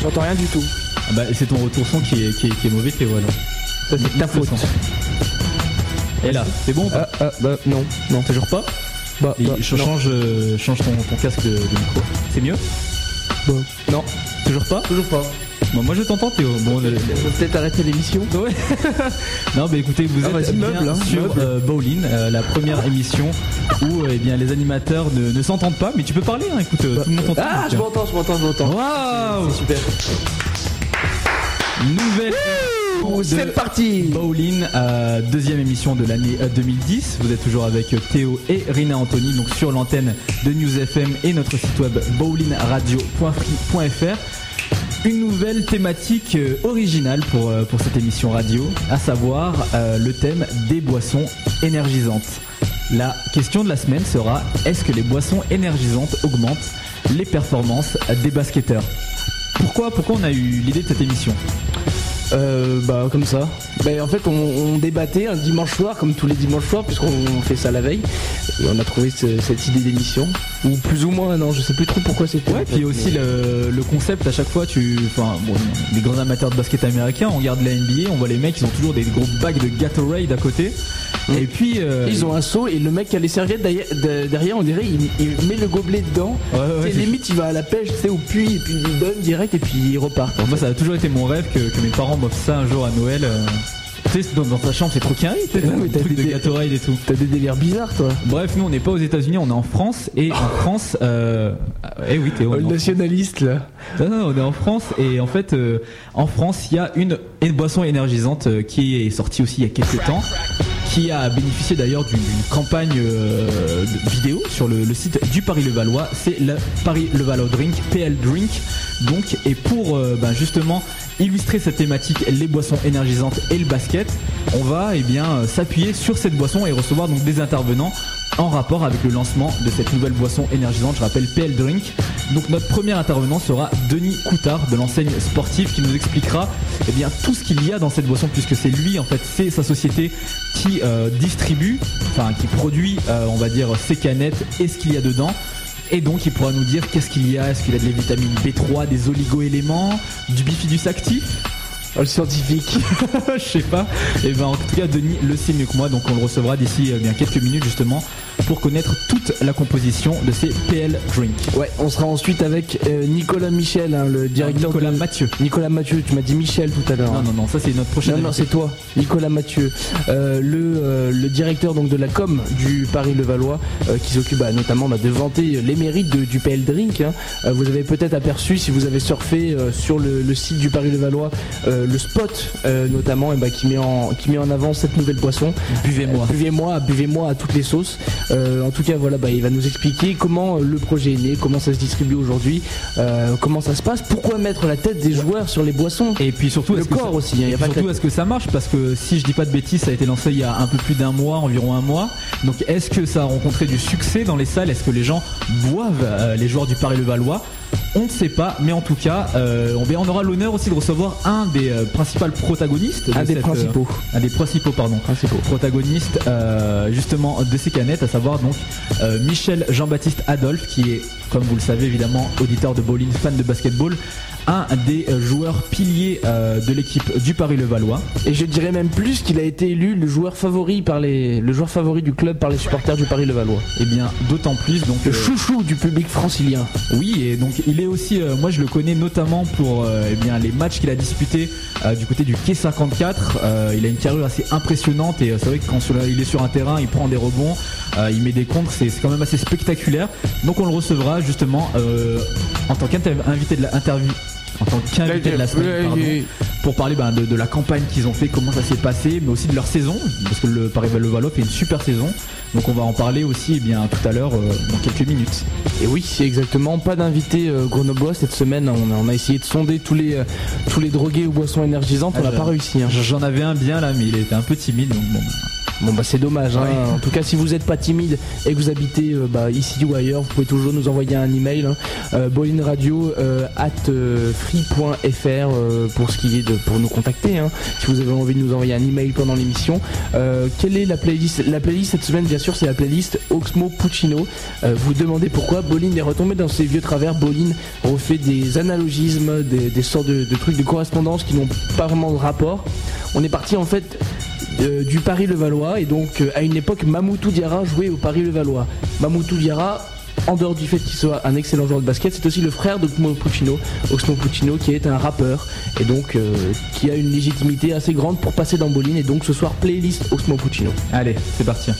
J'entends- rien du tout. Ah bah, c'est ton retour son qui est, qui est, mauvais, Théo, alors. C'est ta faute. Et là, c'est bon ou pas Ah, ah bah, non, non. Toujours pas Bah, bah, je change, change euh, ton, casque de, de micro. C'est mieux Bah, non. Toujours pas Toujours pas. Bon, moi je t'entends Théo. Bon, le- le- On va peut-être arrêter l'émission. Ouais. non, mais écoutez, vous Ah, êtes vas-y, bien meuble, hein, sur meuble. euh, Bowling, euh, la première émission où euh, eh bien, les animateurs ne, ne s'entendent pas. Mais tu peux parler, hein, écoute, euh, tout le monde t'entend. Ah, je m'entends, je m'entends, je m'entends. Waouh C'est super. Nouvelle émission C'est parti. Bowling, euh, deuxième émission de l'année euh, 2010. Vous êtes toujours avec Théo et Rina Anthony, donc sur l'antenne de News FM et notre site web bowlingradio.free.fr. Une nouvelle thématique euh, originale pour, euh, pour cette émission radio, à savoir euh, le thème des boissons énergisantes. La question de la semaine sera est-ce que les boissons énergisantes augmentent les performances des basketteurs? Pourquoi, pourquoi on a eu l'idée de cette émission? Euh, bah comme ça. Bah, en fait on, on débattait un dimanche soir comme tous les dimanches soirs puisqu'on fait ça la veille et on a trouvé ce- cette idée d'émission ou plus ou moins non je sais plus trop pourquoi c'était. Ouais, puis aussi le, le concept à chaque fois, tu, enfin, bon, les grands amateurs de basket américain, on regarde la NBA, on voit les mecs, ils ont toujours des gros bacs de Gatorade à côté. Mm. Et puis, euh, Ils ont un seau et le mec qui a les serviettes derrière, de- derrière, on dirait il, il met le gobelet dedans. Ouais, ouais, limite il va à la pêche, tu sais, au puits et puis il donne direct et puis il repart. moi, ça a toujours été mon rêve que, que mes parents m'offrent ça un jour à Noël. euh. Tu sais, dans, dans ta chambre, c'est trop carré, tu sais, de des- Gatorade et tout. T'as des délires bizarres toi. Bref, nous, on n'est pas aux États-Unis, on est en France. Et en France, euh, eh oui, en nationaliste là. Non, non, on est en France et en fait, euh, en France, il y a une, une boisson énergisante euh, qui est sortie aussi il y a quelques temps, qui a bénéficié d'ailleurs d'une campagne euh, vidéo sur le, site du Paris-Levallois. C'est le Paris-Levallois Drink, PL Drink. Donc, et pour euh, ben, justement illustrer cette thématique, les boissons énergisantes et le basket, on va eh s'appuyer sur cette boisson et recevoir donc des intervenants en rapport avec le lancement de cette nouvelle boisson énergisante, je rappelle PL Drink. Donc notre premier intervenant sera Denis Coutard de l'enseigne sportive qui nous expliquera eh bien tout ce qu'il y a dans cette boisson puisque c'est lui en fait, c'est sa société qui euh, distribue, enfin qui produit euh, on va dire ces canettes et ce qu'il y a dedans. Et donc il pourra nous dire qu'est-ce qu'il y a, est-ce qu'il y a de la vitamine B3, des oligo-éléments, du bifidus actif? Oh, le scientifique. je sais pas. Et ben en tout cas Denis le sait mieux que moi, donc on le recevra d'ici euh, bien quelques minutes justement pour connaître toute la composition de ces PL Drink. Ouais, on sera ensuite avec euh, Nicolas Michel, hein, le directeur Nicolas de- Mathieu. Nicolas Mathieu, tu m'as dit Michel tout à l'heure. Non hein. non non, ça c'est notre prochain. Non, non, c'est toi, Nicolas Mathieu, euh, le, euh, le directeur donc de la com du Paris-Levallois, euh, qui s'occupe bah, notamment bah, de vanter les mérites de- du PL Drink. hein. Euh, vous avez peut-être aperçu, si vous avez surfé euh, sur le, le site du Paris-Levallois, euh, le spot notamment, et bah, qui met en qui met en avant cette nouvelle boisson. Buvez-moi. Buvez-moi, buvez-moi à toutes les sauces. Euh, en tout cas, voilà, bah, il va nous expliquer comment euh, le projet est né, comment ça se distribue aujourd'hui, euh, comment ça se passe, pourquoi mettre la tête des joueurs sur les boissons. Et puis surtout, Le corps ça- aussi, hein, y a et pas que surtout, est-ce que ça marche? Parce que si je dis pas de bêtises, ça a été lancé il y a un peu plus d'un mois, environ un mois. Donc, est-ce que ça a rencontré du succès dans les salles? Est-ce que les gens boivent euh, les joueurs du Paris-Levallois? On ne sait pas, mais en tout cas, euh, on, aura l'honneur aussi de recevoir un des euh, principaux protagonistes. de Un des cette, euh, principaux. un des principaux, pardon, Principaux. protagonistes euh, justement de ces canettes, à savoir donc euh, Michel Jean-Baptiste Adolphe, qui est, comme vous le savez évidemment, auditeur de bowling, fan de basketball, un des euh, joueurs piliers euh, de l'équipe du Paris-Levallois. Et je dirais même plus qu'il a été élu le joueur favori par les, le joueur favori du club par les supporters du Paris Levallois. Et bien d'autant plus donc Le euh, chouchou du public francilien. Oui, et donc il est aussi, euh, moi je le connais notamment pour euh, eh bien, les matchs qu'il a disputés euh, du côté du Quai 54. Euh, il a une carrure assez impressionnante et c'est vrai que quand il est sur un terrain, il prend des rebonds, il met des contres, c'est quand même assez spectaculaire. Donc on le recevra justement en tant qu'invité de la interview. En tant qu'invité de la semaine, pardon, pour parler ben, de, de la campagne qu'ils ont fait, comment ça s'est passé, mais aussi de leur saison, parce que le Paris Levallois fait une super saison. Donc on va en parler aussi eh bien tout à l'heure euh, dans quelques minutes. Et oui, c'est exactement. Pas d'invité euh, grenoblois cette semaine. On a, on a essayé de sonder tous les, euh, tous les drogués aux boissons énergisantes. Ah, on n'a je- pas réussi. hein. J'en avais un bien là, mais il était un peu timide, donc bon. Bon bah c'est dommage. Hein. En tout cas, si vous n'êtes pas timide et que vous habitez euh, bah, ici ou ailleurs, vous pouvez toujours nous envoyer un email. Hein. Euh, Radio euh, at free.fr pour ce qui est de pour nous contacter. Hein. Si vous avez envie de nous envoyer un email pendant l'émission. quelle est la playlist? La playlist cette semaine, bien sûr, c'est la playlist Oxmo Puccino. vous demandez pourquoi Bolin est retombé dans ses vieux travers. Bolin refait des analogismes, des, sortes de, de trucs de correspondance qui n'ont pas vraiment de rapport. On est parti en fait du Paris-Levallois et donc euh, à une époque Mamoutou Diarra jouait au Paris-Levallois. Mamoutou Diarra en dehors du fait qu'il soit un excellent joueur de basket, c'est aussi le frère d'Oxmo Puccino, Oxmo Puccino qui est un rappeur et donc euh, qui a une légitimité assez grande pour passer dans Boline et donc ce soir playlist Oxmo Puccino. Allez, c'est parti.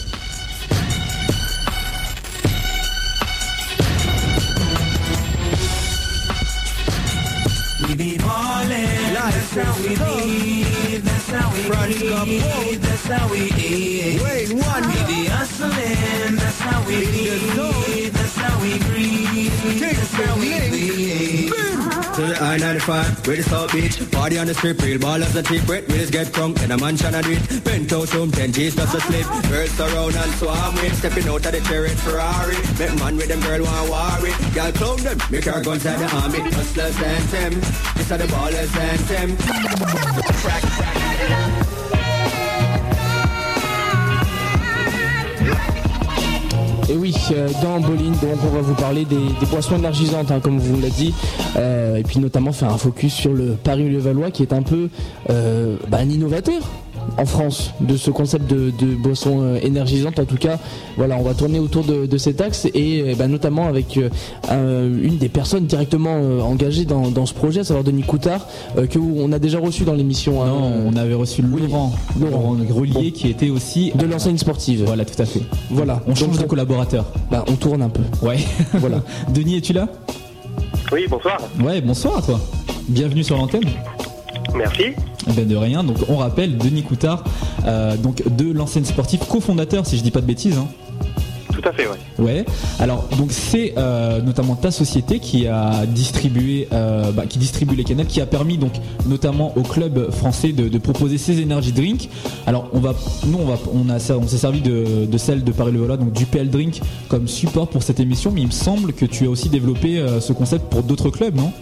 Front cup, that's how we eat. Wait, one. The hustling, that's how we eat. That's how we breathe. That's how we breathe. To the I-95, where the South Beach Party on the strip, real ballers and cheap Wet wheels get drunk in a mansion and it Penthouse room, 10 G's just to sleep. Girls surround and swarm with Stepping out of the chariot Ferrari. Make man with them girl want worry. Girl clown them, make our guns at the army. Hustlers and them, this are the ballers and them. Crack, crack, Et oui, euh, dans Bolin, donc on va vous parler des, boissons énergisantes, hein, comme vous l'avez dit, euh, et puis notamment faire un focus sur le Paris-Levallois qui est un peu euh, bah, un innovateur en France de ce concept de, boisson euh, énergisante. En tout cas, voilà, on va tourner autour de, cet axe et euh, bah, notamment avec euh, une des personnes directement engagées dans, ce projet, à savoir Denis Coutard, que on a déjà reçu dans l'émission. Hein. Non, on avait reçu Laurent, Laurent, Laurent qui était aussi de l'enseigne sportive. Voilà, tout à fait. Voilà, on change de collaborateur. Bah, on tourne un peu. Ouais. voilà. Denis, es-tu là? Oui, bonsoir. Ouais, bonsoir à toi. Bienvenue sur l'antenne. Merci. Ben de rien. Donc on rappelle Denis Coutard, euh, donc de l'enseigne sportive, cofondateur, si je dis pas de bêtises. Hein. Tout à fait, ouais. Ouais. Alors donc c'est euh, notamment ta société qui a distribué, euh, bah, qui distribue les canettes, qui a permis donc notamment au club français de, proposer ces energy drinks. Alors on va, nous on va, on a, on s'est servi de, celle de Paris Le Vola, donc du PL Drink comme support pour cette émission, mais il me semble que tu as aussi développé ce concept pour d'autres clubs, non?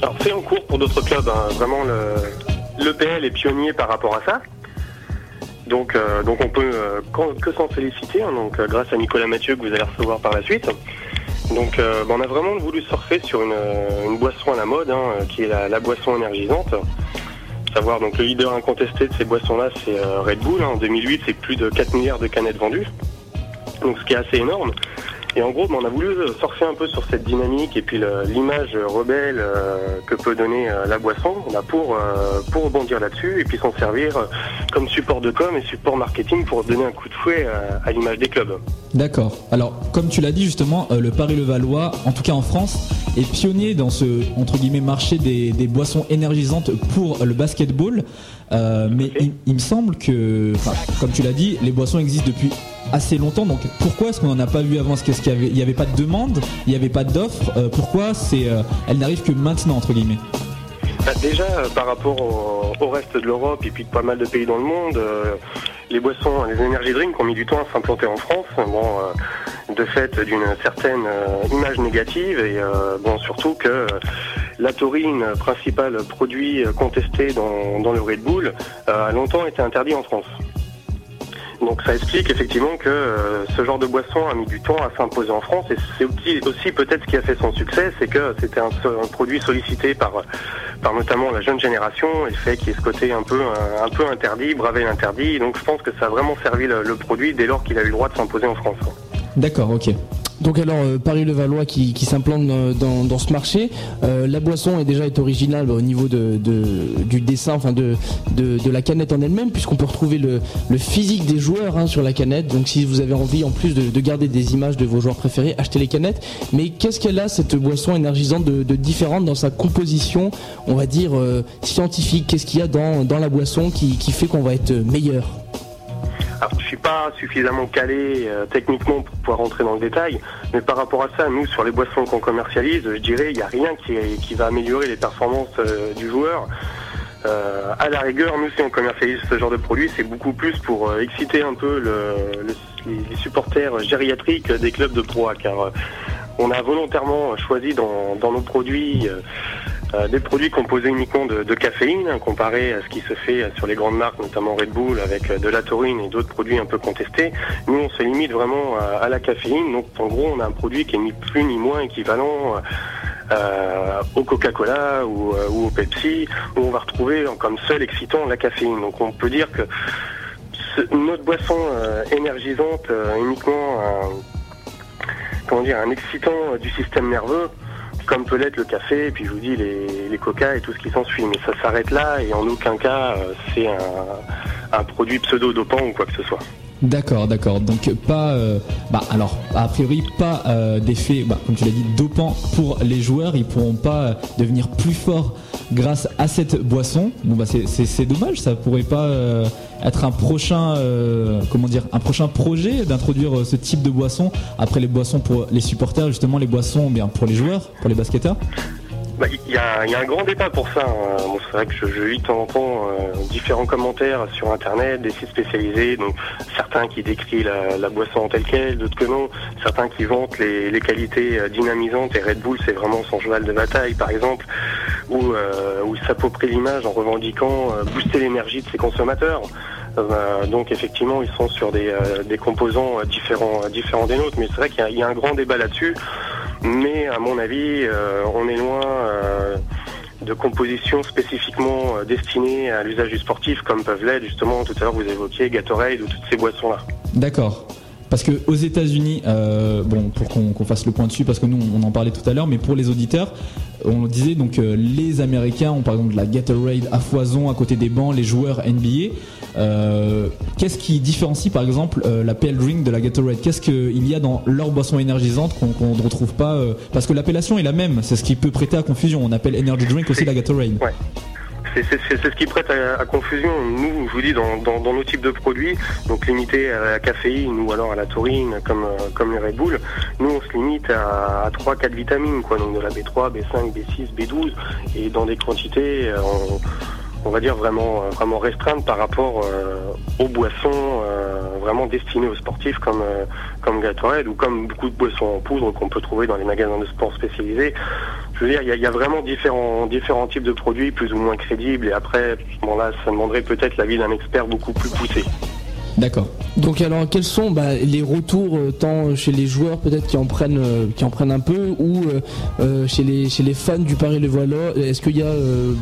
Alors c'est en cours pour d'autres clubs, hein. vraiment le, l'EPL est pionnier par rapport à ça. Donc, euh, donc on peut euh, que s'en féliciter, hein. donc, euh, grâce à Nicolas Mathieu que vous allez recevoir par la suite. Donc bah, on a vraiment voulu surfer sur une, boisson à la mode, hein, qui est la, boisson énergisante. Savoir donc le leader incontesté de ces boissons-là, c'est Red Bull. En 2008, c'est plus de 4 milliards de canettes vendues. Donc ce qui est assez énorme. Et en gros, on a voulu surfer un peu sur cette dynamique et puis l'image rebelle euh, que peut donner euh, la boisson pour, euh, pour rebondir là-dessus et puis s'en servir comme support de com et support marketing pour donner un coup de fouet à l'image des clubs. D'accord. Alors, comme tu l'as dit justement, le Paris-Levallois, en tout cas en France, est pionnier dans ce entre guillemets marché des, boissons énergisantes pour le basketball. mais il, me semble que, comme tu l'as dit, les boissons existent depuis assez longtemps. Donc pourquoi est-ce qu'on n'en a pas vu avant? Est-ce qu'il n'y avait, pas de demande? Il n'y avait pas d'offre euh, Pourquoi c'est, euh, elle n'arrive que maintenant, entre guillemets? Bah, Déjà, euh, par rapport au, reste de l'Europe et puis de pas mal de pays dans le monde, les boissons, les énergies drinks ont mis du temps à s'implanter en France. Bon, de fait d'une certaine image négative et bon, surtout que la taurine, principal produit contesté dans, dans le Red Bull, a longtemps été interdit en France. Donc ça explique effectivement que euh, ce genre de boisson a mis du temps à s'imposer en France et c'est aussi, peut-être ce qui a fait son succès, c'est que c'était un, produit sollicité par, notamment la jeune génération et fait qu'il y ce côté un peu, un, peu interdit, braver l'interdit. Donc je pense que ça a vraiment servi le produit dès lors qu'il a eu le droit de s'imposer en France. D'accord, ok. Donc alors euh, Paris-Levallois qui, s'implante dans, ce marché, euh, la boisson est déjà est originale au niveau du dessin, enfin de, la canette en elle-même, puisqu'on peut retrouver le, physique des joueurs hein, sur la canette. Donc si vous avez envie en plus de, garder des images de vos joueurs préférés, achetez les canettes. Mais qu'est-ce qu'elle a cette boisson énergisante de, différente dans sa composition, on va dire euh, scientifique? Qu'est-ce qu'il y a dans, la boisson qui fait qu'on va être meilleur? Alors, je suis pas suffisamment calé euh, techniquement pour pouvoir rentrer dans le détail, mais par rapport à ça, nous, sur les boissons qu'on commercialise, je dirais, il n'y a rien qui, va améliorer les performances euh, du joueur. à la rigueur, nous, si on commercialise ce genre de produit, c'est beaucoup plus pour exciter un peu les, supporters gériatriques des clubs de proie, car on a volontairement choisi dans, nos produits euh, des produits composés uniquement de, caféine, hein, comparé à ce qui se fait sur les grandes marques, notamment Red Bull, avec euh, de la taurine et d'autres produits un peu contestés. Nous, on se limite vraiment à, la caféine. Donc, en gros, on a un produit qui est ni plus ni moins équivalent. Euh, au Coca-Cola ou, au Pepsi, où on va retrouver comme seul excitant la caféine. Donc on peut dire que notre boisson énergisante uniquement comment dire, un excitant du système nerveux comme peut l'être le café, et puis je vous dis les, les coca et tout ce qui s'ensuit. Mais ça s'arrête là et en aucun cas euh, c'est un, produit pseudo-dopant ou quoi que ce soit. D'accord, d'accord. Donc pas, euh, bah alors a priori pas euh, d'effet, bah, comme tu l'as dit, dopant pour les joueurs. Ils pourront pas devenir plus forts grâce à cette boisson. Bon bah c'est dommage, ça pourrait pas euh, être un prochain euh, comment dire un prochain projet d'introduire euh, ce type de boisson après les boissons pour les supporters justement les boissons bien pour les joueurs, pour les basketteurs. Bah, il y, a, un grand débat pour ça. Hein. c'est vrai que je, lis de temps en temps différents commentaires sur Internet, des sites spécialisés, donc certains qui décrivent la, boisson en telle quelle, d'autres que non, certains qui vantent les, les qualités dynamisantes, et Red Bull c'est vraiment son cheval de bataille par exemple où, euh, où s'approprie l'image en revendiquant euh, booster l'énergie de ses consommateurs. Euh, donc effectivement, ils sont sur des, des composants différents, différents des nôtres, mais c'est vrai qu'il y, a un grand débat là-dessus. Mais à mon avis, on est loin de compositions spécifiquement destinées à l'usage du sportif, comme peuvent l'être justement tout à l'heure vous évoquiez Gatorade ou toutes ces boissons-là. D'accord. Parce que aux États-Unis, euh, bon, pour qu'on fasse le point dessus, parce que nous on en parlait tout à l'heure, mais pour les auditeurs, on disait donc euh, les Américains ont par exemple la Gatorade à foison à côté des bancs, les joueurs NBA. Euh, qu'est-ce qui différencie par exemple la PL Drink de la Gatorade? Qu'est-ce qu'il y a dans leur boisson énergisante qu'on ne retrouve pas Parce que l'appellation est la même, c'est ce qui peut prêter à confusion. On appelle Energy Drink aussi la Gatorade. C'est ce qui prête à, confusion. Nous, je vous dis, dans, nos types de produits, donc limités à la caféine ou alors à la taurine, comme, euh, comme les Red Bull, nous, on se limite à, 3-4 vitamines, quoi, donc de la B3, B5, B6, B12, et dans des quantités, euh, on, va dire, vraiment, euh, vraiment restreintes par rapport aux boissons vraiment destinées aux sportifs comme, comme Gatorade ou comme beaucoup de boissons en poudre qu'on peut trouver dans les magasins de sport spécialisés je veux dire, il y, a vraiment différents, différents types de produits plus ou moins crédibles. Et après, bon là, ça demanderait peut-être l'avis d'un expert beaucoup plus poussé. D'accord. Donc alors quels sont bah, les retours euh, tant chez les joueurs peut-être qui en prennent euh, qui en prennent un peu ou euh, chez les chez les fans du Paris Le Voilà est-ce qu'il y a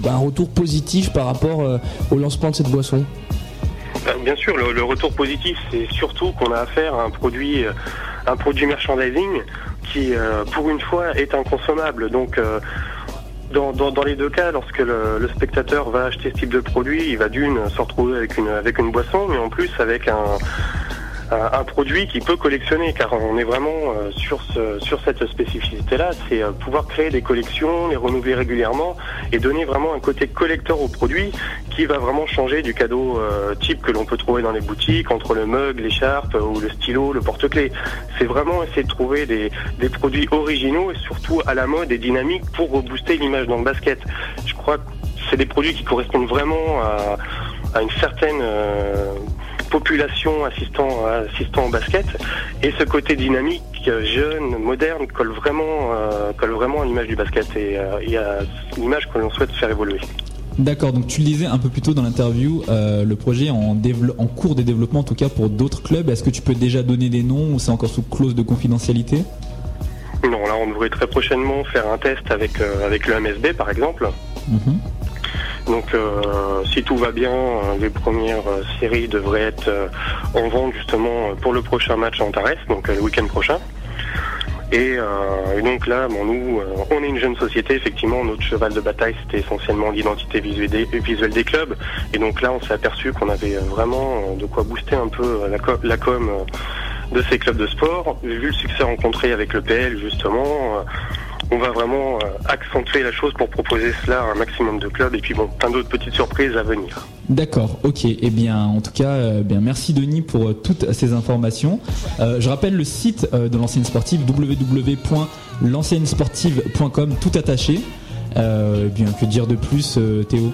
bah, un retour positif par rapport au lancement de cette boisson? Bah, Bien sûr le, retour positif c'est surtout qu'on a affaire à un produit un produit merchandising qui, euh, pour une fois, est inconsommable. Donc, dans, dans, les deux cas, lorsque le, spectateur va acheter ce type de produit, il va d'une se retrouver avec une, avec une boisson, mais en plus avec un, un, produit qui peut collectionner, car on est vraiment euh, sur, ce, sur cette spécificité-là, c'est euh, pouvoir créer des collections, les renouveler régulièrement et donner vraiment un côté collecteur au produit qui va vraiment changer du cadeau euh, type que l'on peut trouver dans les boutiques, entre le mug, l'écharpe ou le stylo, le porte-clés. C'est vraiment essayer de trouver des, des produits originaux et surtout à la mode et dynamiques pour rebooster l'image dans le basket. Je crois que c'est des produits qui correspondent vraiment à, à une certaine population assistant, assistant au basket. Et ce côté dynamique, jeune, moderne, colle vraiment, euh, colle vraiment à l'image du basket et, euh, à l'image que l'on souhaite faire évoluer. D'accord, donc tu le disais un peu plus tôt dans l'interview, euh, le projet en, en cours de développement en tout cas pour d'autres clubs. Est-ce que tu peux déjà donner des noms ou c'est encore sous clause de confidentialité? Non, là on devrait très prochainement faire un test avec, avec le MSB par exemple. Mhm. Donc euh, si tout va bien, euh, les premières euh, séries devraient être en vente justement pour le prochain match en Tarès, donc le week-end prochain. Et, donc là, bon, nous, on est une jeune société, effectivement, notre cheval de bataille, c'était essentiellement l'identité visuelle des, clubs. Et donc là, on s'est aperçu qu'on avait vraiment de quoi booster un peu la, la com de ces clubs de sport. Vu le succès rencontré avec le PL, justement, on va vraiment euh, accentuer la chose pour proposer cela à un maximum de clubs et puis bon, plein d'autres petites surprises à venir. D'accord, ok. Eh bien, en tout cas, euh, bien, merci Denis pour euh, toutes ces informations. je rappelle le site de l'ancienne sportive www.l'anciennesportive.com tout attaché. Euh, bien que dire de plus, Théo?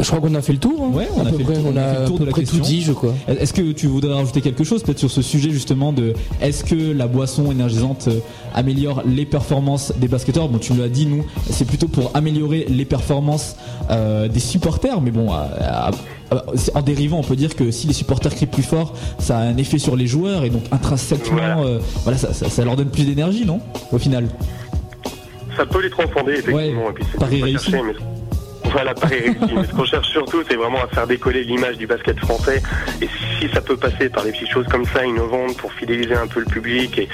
Je crois qu'on a fait le tour. hein. Ouais, on À a peu fait le près, tour- on on a fait le à tour peu de la près tout question. dit, je crois. Est-ce que tu voudrais rajouter quelque chose peut-être sur ce sujet justement de est-ce que la boisson énergisante euh, améliore les performances des basketteurs? Bon, tu l'as dit, nous, c'est plutôt pour améliorer les performances euh, des supporters, mais bon, à- à- en dérivant, on peut dire que si les supporters crient plus fort, ça a un effet sur les joueurs et donc intrinsèquement, Voilà. euh, voilà, ça, ça- ça leur donne plus d'énergie, non Au final? Ça peut les transcender, effectivement. Ouais, et puis réussi. mais- Voilà, pari réussi. mais ce qu'on cherche surtout, c'est vraiment à faire décoller l'image du basket français. Et si ça peut passer par des petites choses comme ça, innovantes, pour fidéliser un peu le public et,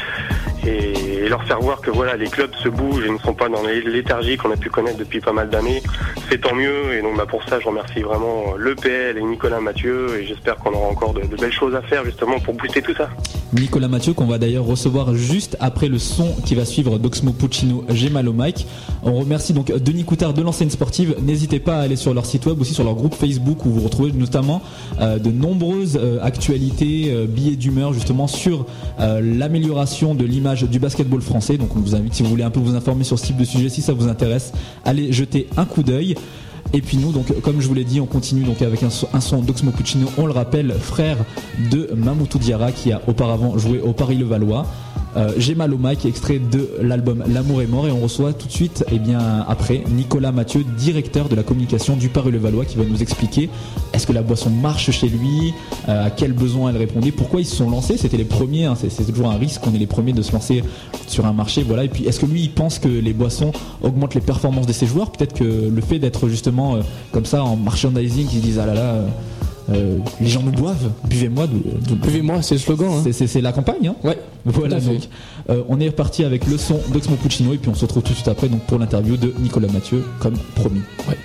et leur faire voir que voilà, les clubs se bougent et ne sont pas dans les léthargie qu'on a pu connaître depuis pas mal d'années, c'est tant mieux. Et donc bah, pour ça, je remercie vraiment l'EPL et Nicolas Mathieu. Et j'espère qu'on aura encore de, belles choses à faire justement pour booster tout ça. Nicolas Mathieu qu'on va d'ailleurs recevoir juste après le son qui va suivre d'Oxmo Puccino J'ai mal au mic. On remercie donc Denis Coutard de l'enseigne sportive. N'hésitez pas à aller sur leur site web, aussi sur leur groupe Facebook où vous retrouvez notamment euh, de nombreuses euh, actualités, euh, billets d'humeur justement sur l'amélioration de l'image du basketball français. Donc on vous invite si vous voulez un peu vous informer sur ce type de sujet, si ça vous intéresse, allez jeter un coup d'œil. Et puis nous, donc, comme je vous l'ai dit, on continue donc avec un son, son d'Oxmo Puccino, on le rappelle, frère de Mamoutou Diarra qui a auparavant joué au Paris-Levallois. Euh, mal au mic, extrait de l'album L'amour est mort et on reçoit tout de suite, et bien après, Nicolas Mathieu, directeur de la communication du Paris-Levallois qui va nous expliquer est-ce que la boisson marche chez lui, euh, à quels besoins elle répondait, pourquoi ils se sont lancés, c'était les premiers, hein, c'est toujours un risque, on est les premiers de se lancer sur un marché, voilà, et puis est-ce que lui il pense que les boissons augmentent les performances de ses joueurs, peut-être que le fait d'être justement euh, comme ça en merchandising, ils se disent ah là là, euh, les gens nous boivent, buvez-moi, Buvez-moi, c'est le slogan. hein. c'est- la campagne, hein Ouais. Voilà, donc euh, on est reparti avec le son d'Oxmo Puccino et puis on se retrouve tout de suite après donc pour l'interview de Nicolas Mathieu, comme promis. Ouais.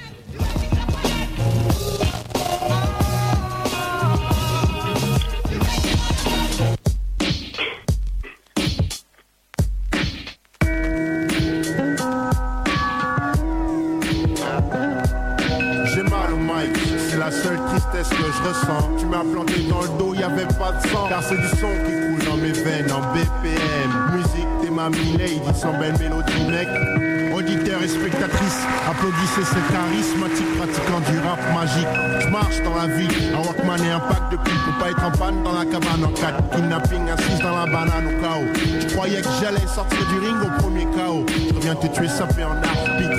Applaudissez ce charismatique pratiquant du rap magique. Je marche dans la vie, un Walkman et un pack de pipes pour pas être en panne dans la cabane en 4. Kidnapping assise dans la banane au chaos. Je croyais que j'allais sortir du ring au premier chaos. Je reviens te tuer sapé en arbitre.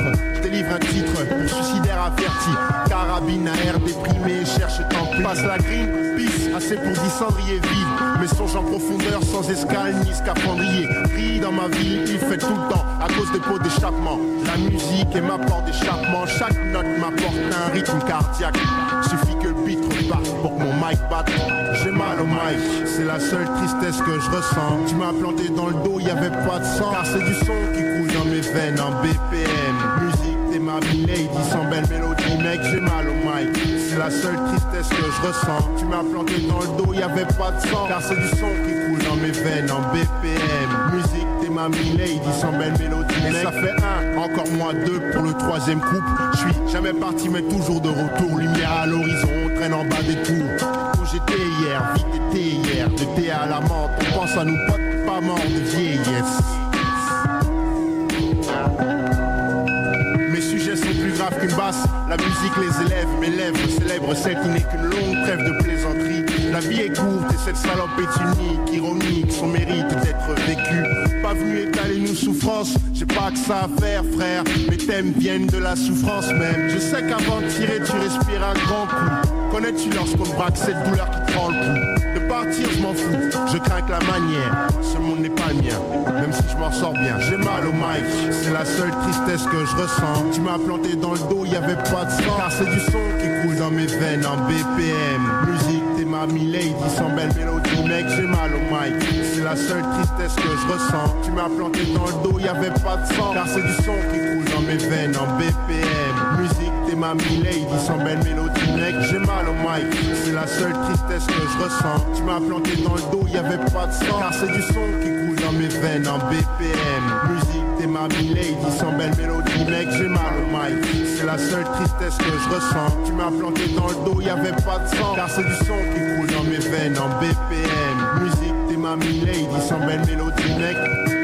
Un titre suicidaire averti. Carabine à air déprimé, cherche tant pis. Passe la green, pisse, assez pour 10 cendriers vides. Mes songes en profondeur sans escale ni scaphandrier. Ris dans ma vie, il fait tout le temps à cause des pots d'échappement. La musique est ma porte d'échappement. Chaque note m'apporte un rythme cardiaque. Suffit que le beat reparte pour que mon mic batte. J'ai mal au mic, c'est la seule tristesse que je ressens. Tu m'as planté dans le dos, y avait pas de sang. Car c'est du son qui coule dans mes veines en BPM. Ma lady, sans belle mélodie, mec, j'ai mal au mic. C'est la seule tristesse que je ressens. Tu m'as planté dans le dos, y avait pas de sang. Car c'est du son qui coule dans mes veines en BPM. Musique, t'es ma lady, sans belle mélodie, mec. Et ça fait un, encore moins deux pour le troisième couple. Je suis jamais parti, mais toujours de retour. Lumière à l'horizon, on traîne en bas des tours. Où j'étais hier, vite été hier, thé à la menthe. On pense à nous potes, pas morts de vieillesse. La musique les élève, mes lèvres célèbrent celle qui n'est qu'une longue trêve de plaisanterie. La vie est courte et cette salope est unique, ironique, son mérite d'être vécu. Pas venu étaler nos souffrances, j'ai pas que ça à faire, frère. Mes thèmes viennent de la souffrance même. Je sais qu'avant de tirer, tu respires un grand coup. Connais-tu lorsqu'on braque cette douleur qui prend le coup? Je m'en fous, je crains que la manière. Ce monde n'est pas mien, même si je m'en sors bien. J'ai mal au mic, c'est la seule tristesse que je ressens. Tu m'as planté dans le dos, y avait pas de sang. Car c'est du son qui coule dans mes veines en BPM. Musique, t'es ma lady, sans belle mélodie, mec, j'ai mal au mic. C'est la seule tristesse que je ressens. Tu m'as planté dans le dos, y avait pas de sang. Car c'est du son qui coule dans mes veines en BPM. Musique, ma lady, sans belle mélodie, mec, j'ai mal au mic. C'est la seule tristesse que je ressens. Tu m'as planté dans le dos, y avait pas de sang. Car c'est du son qui coule dans mes veines en BPM. Musique, t'es ma lady, sans belle mélodie, mec, j'ai mal au mic. C'est la seule tristesse que je ressens. Tu m'as planté dans le dos, y avait pas de sang. Car c'est du son qui coule dans mes veines en BPM. Musique, t'es ma lady, sans belle mélodie, mec.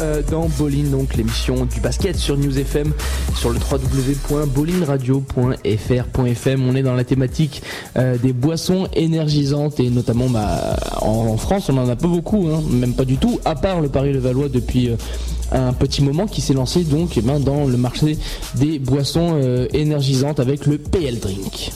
Euh, dans Bolin, donc l'émission du basket sur News FM, sur le www.bolinradio.fr.fm. On est dans la thématique euh, des boissons énergisantes et notamment bah, en, France, on en a pas beaucoup, hein, même pas du tout, à part le Paris-Levallois depuis euh, un petit moment qui s'est lancé donc eh ben, dans le marché des boissons énergisantes avec le PL Drink.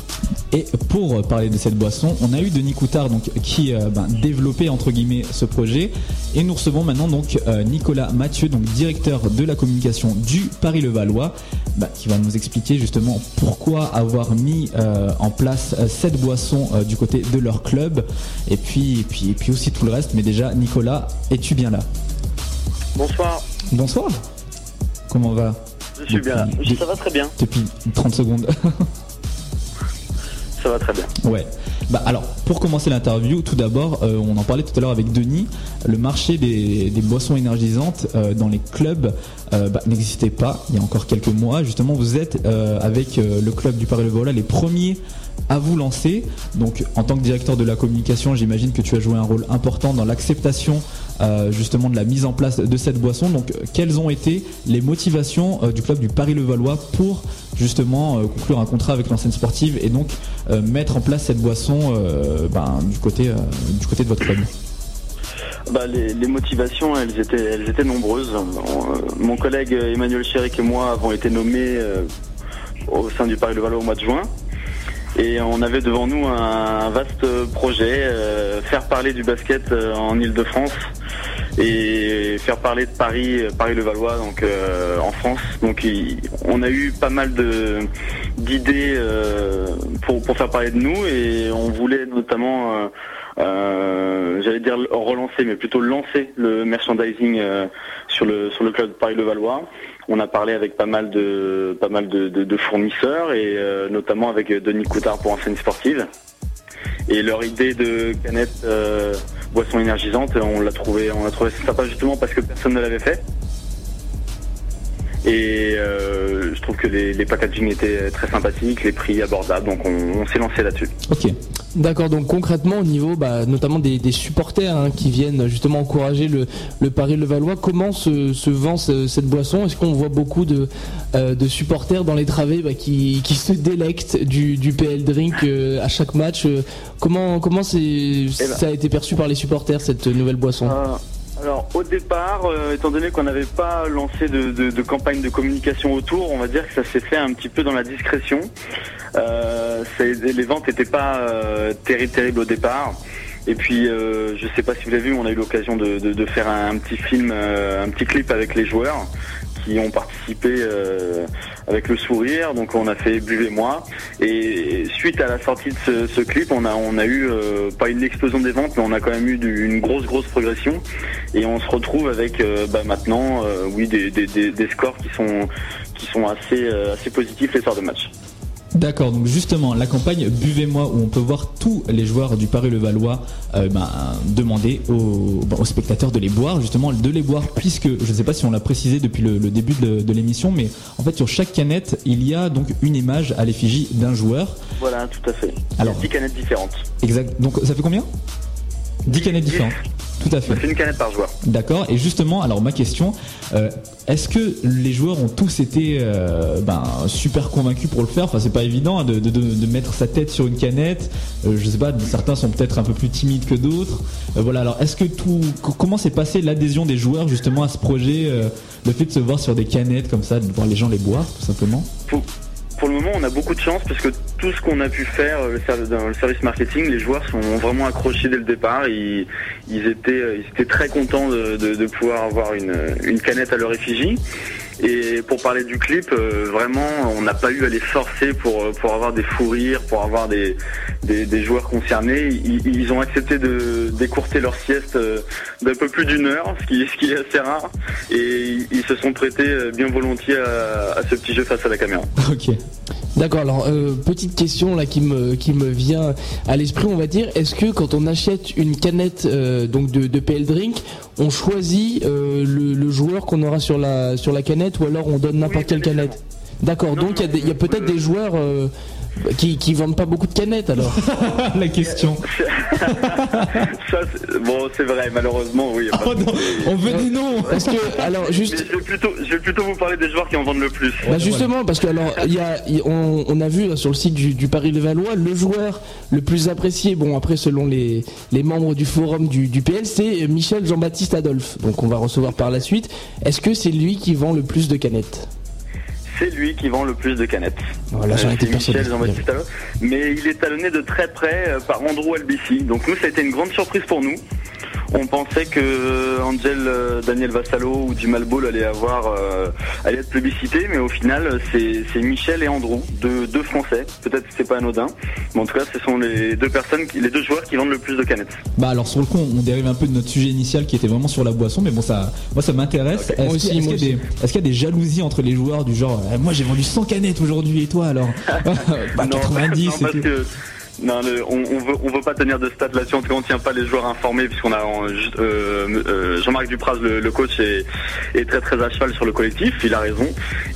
Et pour parler de cette boisson, on a eu Denis Coutard donc, qui a ben, développé entre guillemets ce projet. Et nous recevons maintenant donc euh, Nicolas Mathieu, donc directeur de la communication du Paris-Levallois, bah, qui va nous expliquer justement pourquoi avoir mis euh, en place euh, cette boisson du côté de leur club. Et puis, et puis, et puis aussi tout le reste. Mais déjà, Nicolas, es-tu bien là? Bonsoir. Bonsoir. Comment va? Je suis bien là. Ça va très bien. Depuis 30 secondes. ça va très bien. Ouais. Bah alors, pour commencer l'interview, tout d'abord, euh, on en parlait tout à l'heure avec Denis, le marché des, boissons énergisantes euh, dans les clubs euh, bah, n'existait pas il y a encore quelques mois. Justement, vous êtes avec le club du Paris-le-Vola les premiers à vous lancer. Donc, en tant que directeur de la communication, j'imagine que tu as joué un rôle important dans l'acceptation justement de la mise en place de cette boisson. Donc, quelles ont été les motivations du club du Paris-le-Valois pour justement euh, conclure un contrat avec l'enseigne sportive et donc euh, mettre en place cette boisson euh, ben, du, côté, de votre club? Bah, les, motivations, elles étaient, nombreuses. Mon collègue Emmanuel Chéric et moi avons été nommés au sein du Paris-le-Valois au mois de juin. Et on avait devant nous un vaste projet, faire parler du basket en Ile-de-France et faire parler de Paris, Paris-le-Valois, donc euh, en France. Donc on a eu pas mal d'idées euh, pour, pour faire parler de nous et on voulait notamment, euh, j'allais dire relancer, mais plutôt lancer le merchandising sur le sur le club de Paris-le-Valois. On a parlé avec pas mal de pas mal de, fournisseurs et notamment avec Denis Coutard pour enseigne sportive. Et leur idée de canette boisson énergisante. On l'a trouvé, on l'a trouvé sympa justement parce que personne ne l'avait fait. Et euh, je trouve que les, les, packaging étaient très sympathiques, les prix abordables, donc on, s'est lancé là-dessus. Ok. D'accord, donc concrètement au niveau bah, notamment des, supporters hein, qui viennent justement encourager le, le Paris-Levallois, comment se, vend cette boisson? Est-ce qu'on voit beaucoup de, euh, supporters dans les travées bah, qui, se délectent du, PL Drink euh, à chaque match? Comment, comment eh ben. ça a été perçu par les supporters cette nouvelle boisson? Alors au départ, euh, étant donné qu'on n'avait pas lancé de, campagne de communication autour, on va dire que ça s'est fait un petit peu dans la discrétion. Euh, les ventes n'étaient pas euh, terribles au départ. Et puis, euh, je sais pas si vous l'avez vu, on a eu l'occasion de, faire un, petit film, un petit clip avec les joueurs qui ont participé euh, avec le sourire. Donc on a fait Buvez-moi. Et suite à la sortie de ce, clip, on a, on a eu euh, pas une explosion des ventes, mais on a quand même eu une grosse grosse progression. Et on se retrouve avec euh, bah, maintenant, oui, des, des, scores qui sont qui sont assez assez positifs les soirs de match. D'accord, donc justement, la campagne Buvez-moi, où on peut voir tous les joueurs du Paris-le-Valois euh, ben, demander ben, aux, spectateurs de les boire, justement, de les boire, puisque, je ne sais pas si on l'a précisé depuis le, début de, l'émission, mais en fait, sur chaque canette, il y a donc une image à l'effigie d'un joueur. Voilà, tout à fait. Alors, 10 canettes différentes. Exact. Donc, ça fait combien? 10 canettes différentes. Tout à fait. C'est une canette par joueur. D'accord. Et justement, alors ma question, euh, est-ce que les joueurs ont tous été euh, ben, super convaincus pour le faire? Enfin, c'est pas évident hein, de, mettre sa tête sur une canette. Euh, je sais pas, certains sont peut-être un peu plus timides que d'autres. voilà. Alors, est-ce que tout, comment s'est passé l'adhésion des joueurs justement à ce projet Le fait de se voir sur des canettes comme ça, de voir les gens les boire, tout simplement? Pour le moment, on a beaucoup de chance parce que tout ce qu'on a pu faire euh, dans le service marketing, les joueurs sont vraiment accrochés dès le départ. Ils, étaient, ils étaient très contents de, pouvoir avoir une canette à leur effigie. Et pour parler du clip, euh, vraiment, on n'a pas eu à les forcer pour, euh, pour avoir des fous rires, pour avoir des, des, joueurs concernés. Ils, ont accepté de d'écourter leur sieste euh, d'un peu plus d'une heure, ce qui, ce qui est assez rare. Et ils se sont prêtés bien volontiers à, ce petit jeu face à la caméra. Ok. D'accord, alors euh, petite question là qui me, qui me vient à l'esprit, on va dire, est-ce que quand on achète une canette euh, donc de, de PL Drink, on choisit euh, le, le joueur qu'on aura sur la, sur la canette ou alors on donne n'importe Oui, quelle canette? D'accord, donc il y a, a peut-être des joueurs euh, qui, qui vendent pas beaucoup de canettes alors. La question. Ça, bon, c'est vrai, malheureusement, oui. Oh non, on veut des noms. Parce que, alors juste, je vais, plutôt, je vais plutôt vous parler des joueurs qui en vendent le plus. Bah justement, parce que alors, il y a, on, on a vu là, sur le site du, du Paris Levallois, le joueur le plus apprécié, bon après selon les, les membres du forum du, du PL, c'est Michel Jean-Baptiste Adolphe, donc on va recevoir par la suite. Est-ce que c'est lui qui vend le plus de canettes? C'est lui qui vend le plus de canettes. Voilà, j'en Euh, étais. Michel Allot. Mais il est talonné de très près euh, par Andrew Albici. Donc nous, ça a été une grande surprise pour nous. On pensait que euh, Angel euh, Daniel Vassalo ou du Malbol allait avoir euh, allait être plébiscité, mais au final c'est Michel et Andrew, deux, deux Français. Peut-être que c'est pas anodin, mais en tout cas ce sont les deux personnes, qui, les deux joueurs qui vendent le plus de canettes. Bah alors sur le coup, on dérive un peu de notre sujet initial qui était vraiment sur la boisson, mais bon ça, moi ça m'intéresse. Est-ce qu'il aussi, est-ce moi qu'il y, a des- est-ce qu'il y a des jalousies entre les joueurs du genre, moi j'ai vendu 100 canettes aujourd'hui et toi alors? Bah non, 90 non, et parce tout. que non, on, veut on veut pas tenir de stats là-dessus. En tout cas, on tient pas les joueurs informés puisqu'on a euh, euh, Jean-Marc Dupraz, le, coach, est, très très à cheval sur le collectif. Il a raison.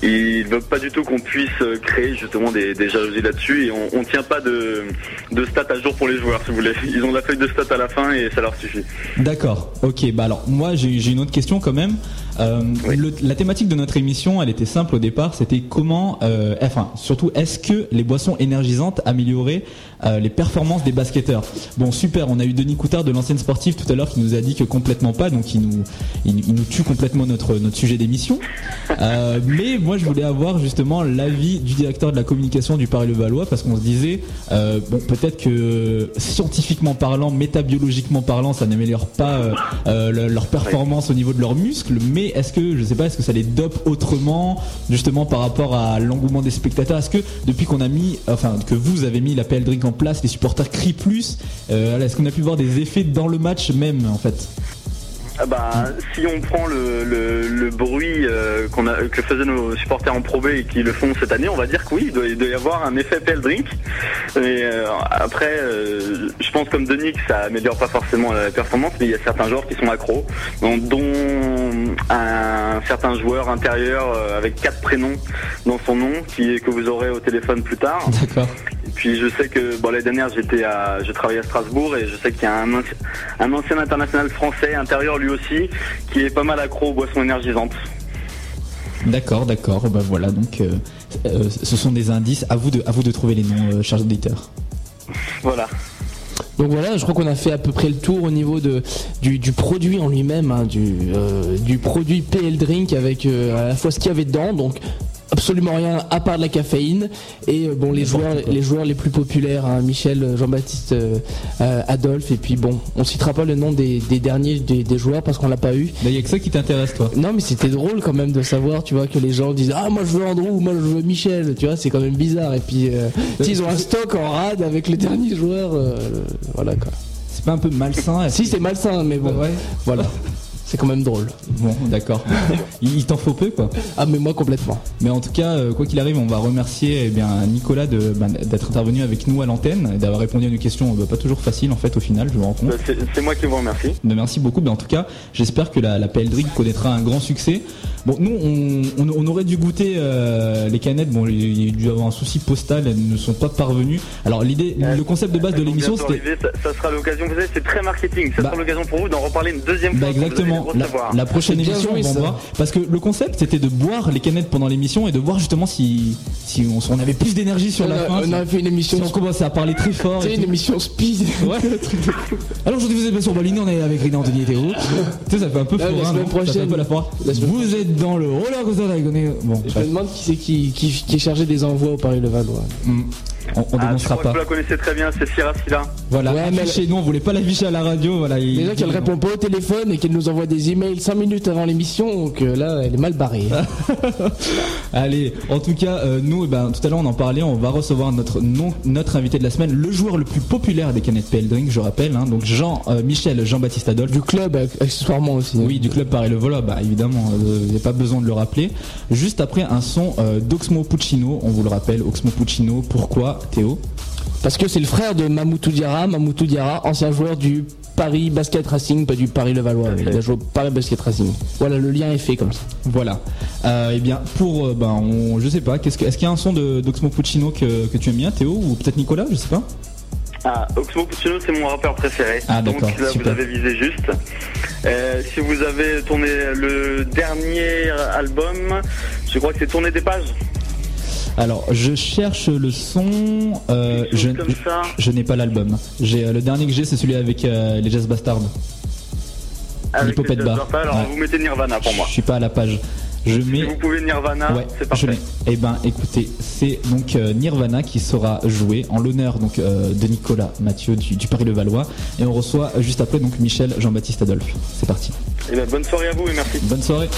Il veut pas du tout qu'on puisse euh, créer justement des, jalousies là-dessus et on, on tient pas de de stats à jour pour les joueurs. Si vous voulez, ils ont la feuille de stats à la fin et ça leur suffit. D'accord, ok, bah alors moi j'ai une autre question quand même. Euh, Oui. le- la thématique de notre émission, elle était simple au départ, c'était comment, euh, enfin surtout, est-ce que les boissons énergisantes amélioraient euh, les performances des basketteurs? Bon super, on a eu Denis Coutard de l'ancienne sportive tout à l'heure qui nous a dit que complètement pas, donc il nous, il, il nous tue complètement notre, notre sujet d'émission. Mais moi je voulais avoir justement l'avis du directeur de la communication du Paris-le-Valois parce qu'on se disait, bon peut-être que scientifiquement parlant, métabiologiquement parlant, ça n'améliore pas le- leur performance au niveau de leurs muscles, mais est-ce que, je sais pas, est-ce que ça les dope autrement, justement par rapport à l'engouement des spectateurs? Est-ce que depuis qu'on a mis, enfin que vous avez mis la PL Drink en place, les supporters crient plus euh, Est-ce qu'on a pu voir des effets dans le match même en fait? Bah, si on prend le, le, le bruit euh, qu'on a, que faisaient nos supporters en Pro et qui le font cette année, on va dire que oui, il doit, y avoir un effet PL Drink. Mais euh, après, euh, je pense comme Denis que ça améliore pas forcément la performance, mais il y a certains joueurs qui sont accros, dont, dont un certain joueur intérieur euh, avec quatre prénoms dans son nom, qui que vous aurez au téléphone plus tard. D'accord. Et puis je sais que bon l'année dernière j'étais à je travaillais à Strasbourg et je sais qu'il y a un, un ancien international français intérieur lui aussi qui est pas mal accro aux boissons énergisantes. D'accord, d'accord. Bah voilà, donc euh, euh, ce sont des indices. À vous de, à vous de trouver les noms, euh, chers auditeurs. Voilà. Donc voilà, je crois qu'on a fait à peu près le tour au niveau de, du, du produit en lui-même, hein, du, euh, du produit PL Drink avec euh, à la fois ce qu'il y avait dedans, donc absolument rien à part de la caféine. Et euh, bon les joueurs les joueurs les plus populaires hein, Michel euh, Jean-Baptiste euh, Adolphe. Et puis bon on citera pas le nom des, des derniers des, des joueurs parce qu'on l'a pas eu. Il y a que ça qui t'intéresse, toi. non mais c'était drôle quand même de savoir tu vois que les gens disent ah moi je veux Andrew moi je veux Michel tu vois c'est quand même bizarre. Et puis euh, ils ont un stock en rade avec le dernier joueur euh, voilà quoi. C'est pas un peu malsain si c'est malsain mais bon. Ouais. voilà c'est quand même drôle Bon, d'accord. il il t'en faut peu, quoi. ah mais moi complètement Mais en tout cas, euh, quoi qu'il arrive, on va remercier eh bien Nicolas de, ben, d'être intervenu avec nous à l'antenne et d'avoir répondu à nos questions. bah, pas toujours facile en fait au final, je me rends compte. Euh, C'est c'est moi qui vous remercie. Merci beaucoup. Mais en tout cas, j'espère que la, la PL Drink connaîtra un grand succès. Bon, nous, on, on- on aurait dû goûter euh, les canettes. Bon, il y a dû avoir un souci postal. Elles ne sont pas parvenues. Alors, l'idée, le concept de base de l'émission, c'était ça, ça sera l'occasion. Vous savez, c'est très marketing. Ça Bah. sera l'occasion pour vous d'en reparler une deuxième Bah fois. allez exactement. La, prochaine émission, joué, on va. Parce que le concept, c'était de boire les canettes pendant l'émission et de voir justement si, si on, on avait plus d'énergie sur on, la a, fin. on a fait une émission Si on commençait à parler très fort. sais, une tout. émission speed Ouais. Alors aujourd'hui vous êtes bien sur Baliné, on est avec Rina Anthony et Théo. tu sais ça fait un peu Ah, la forain, semaine prochaine. Vous êtes dans le roller coaster d'Agoné. Bon, je me demande qui c'est qui, qui, qui est chargé des envois au Paris Levallois Mm. On, on Ah, je dénoncera que pas. vous la connaissez très bien, c'est Syrah Silla. Voilà. Ouais, mais- Chez nous, on voulait pas l'afficher à la radio. Voilà. il- Déjà qu'elle répond pas au téléphone et qu'elle nous envoie des emails 5 minutes avant l'émission, donc euh, là elle est mal barrée. Allez, en tout cas, euh, nous, eh ben, tout à l'heure on en parlait, on va recevoir notre, non- notre invité de la semaine, le joueur le plus populaire des canettes PL Drink, je rappelle, hein, donc Jean, euh, Michel Jean-Baptiste Adolphe. Du club accessoirement aussi. hein. Oui, du club Paris Le Vola, bah évidemment, il n'y a pas besoin de le rappeler. Juste après un son euh, d'Oxmo Puccino, on vous le rappelle, Oxmo Puccino, pourquoi Théo Parce que c'est le frère de Mamoutou Diarra, Mamoutou Diarra, ancien joueur du Paris Basket Racing, pas du Paris Levallois. Il a joué au Paris Basket Racing. Voilà, le lien est fait comme ça. Voilà. Euh, eh bien, pour, euh, ben, on, je sais pas, qu'est-ce que, est-ce qu'il y a un son de, d'Oxmo Puccino que, que tu aimes bien, Théo, ou peut-être Nicolas, je sais pas? Ah, Oxmo Puccino, c'est mon rappeur préféré. Ah, Donc là, super. vous avez visé juste. Euh, si vous avez tourné le dernier album, je crois que c'est Tourner des pages. Alors, je cherche le son. euh, je, je n'ai pas l'album. J'ai euh, le dernier que j'ai, c'est celui avec euh, les Jazz Bastards. Avec les. Jazz Bars. Alors, Ouais. vous mettez Nirvana pour moi. Je suis pas à la page. Je Si mets. vous pouvez Nirvana, Ouais, c'est je parfait. Eh ben, écoutez, c'est donc euh, Nirvana qui sera joué en l'honneur donc euh, de Nicolas Mathieu du, du Paris Levallois, et on reçoit juste après donc Michel Jean-Baptiste Adolphe. C'est parti. Eh ben, bonne soirée à vous et merci. Bonne soirée.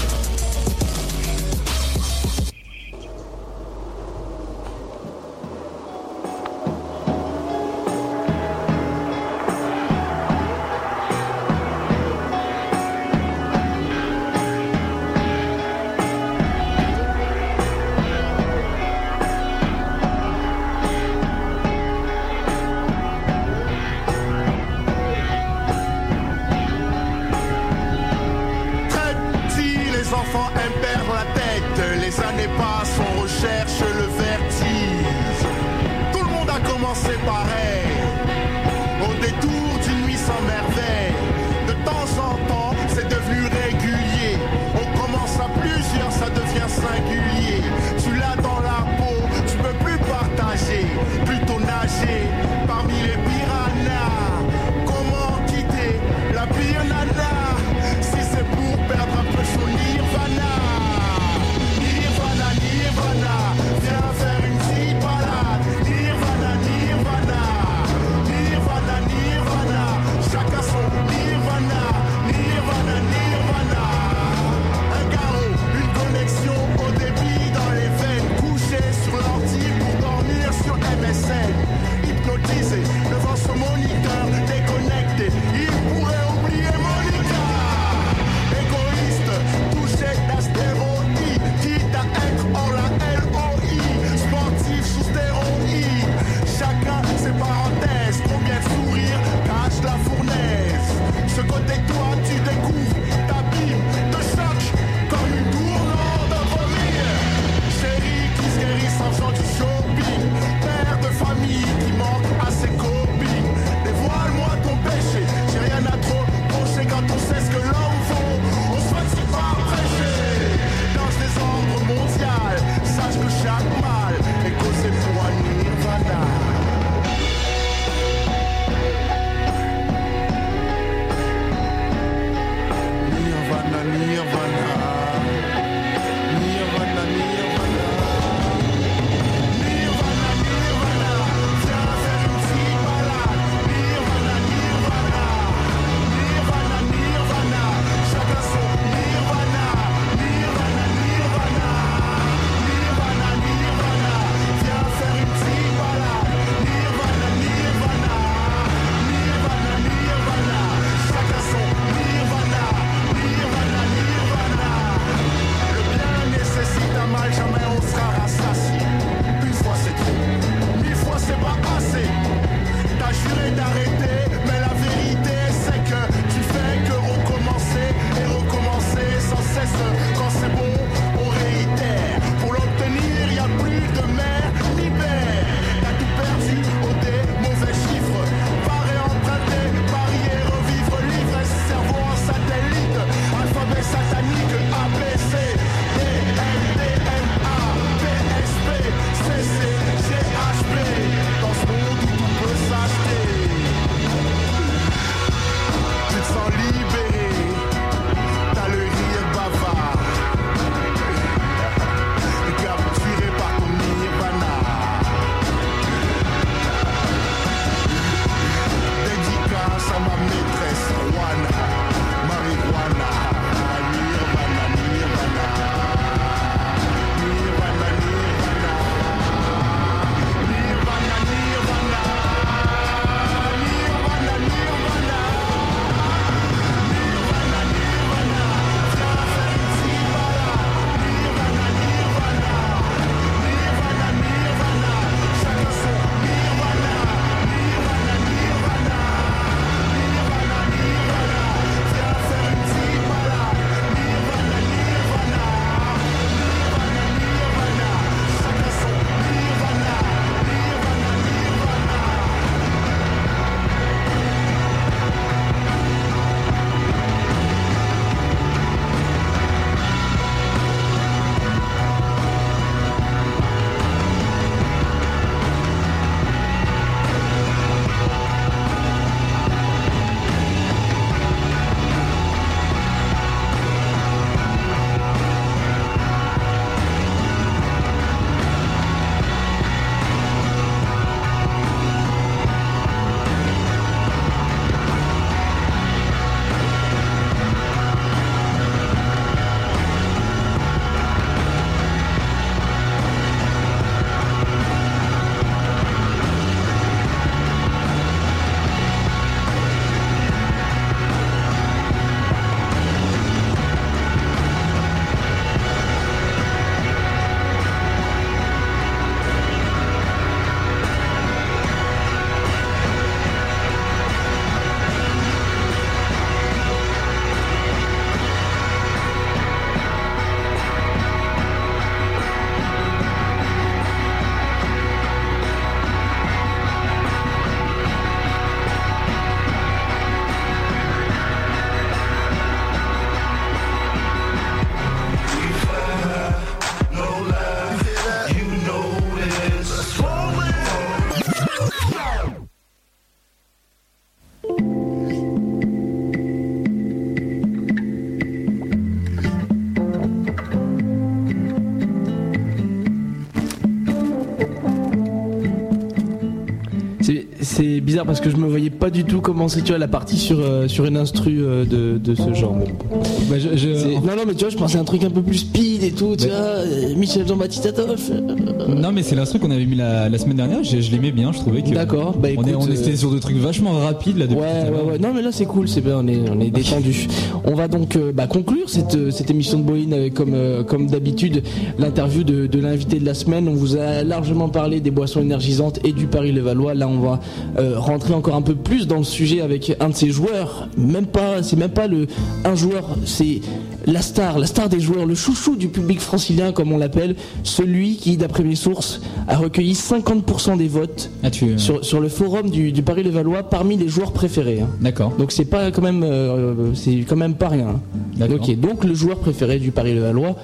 Bizarre parce que je me voyais pas du tout commencer tu vois, la partie sur, euh, sur une instru euh, de, de ce genre. mais bon. Bah, je- je- C'est- Non, non, mais tu vois, je pensais à un truc un peu plus speed et tout, tu vois, euh, Michel Jean-Baptiste Adolphe. euh, Non mais c'est l'instru qu'on avait mis la, la semaine dernière, je, je l'aimais bien, je trouvais que D'accord, bah on, est, on euh, était sur des trucs vachement rapides là depuis Ouais, ouais, ouais. Non, mais là c'est cool, c'est bien, on est, on est détendu. On va donc euh, bah, conclure cette, euh, cette émission de Boeing avec, comme, euh, comme d'habitude, l'interview de, de l'invité de la semaine. On vous a largement parlé des boissons énergisantes et du Paris-Levallois. Là, on va euh, rentrer encore un peu plus dans le sujet avec un de ses joueurs. Même pas, c'est même pas le un joueur, c'est la star, la star des joueurs, le chouchou du public francilien, comme on l'appelle, celui qui, d'après mes sources, a recueilli 50% des votes Ah tu euh, sur, sur le forum du, du Paris-Levallois parmi les joueurs préférés. hein. D'accord. Donc c'est pas quand même, euh, c'est quand même pas rien. hein. D'accord. Ok, donc le joueur préféré du Paris-Levallois,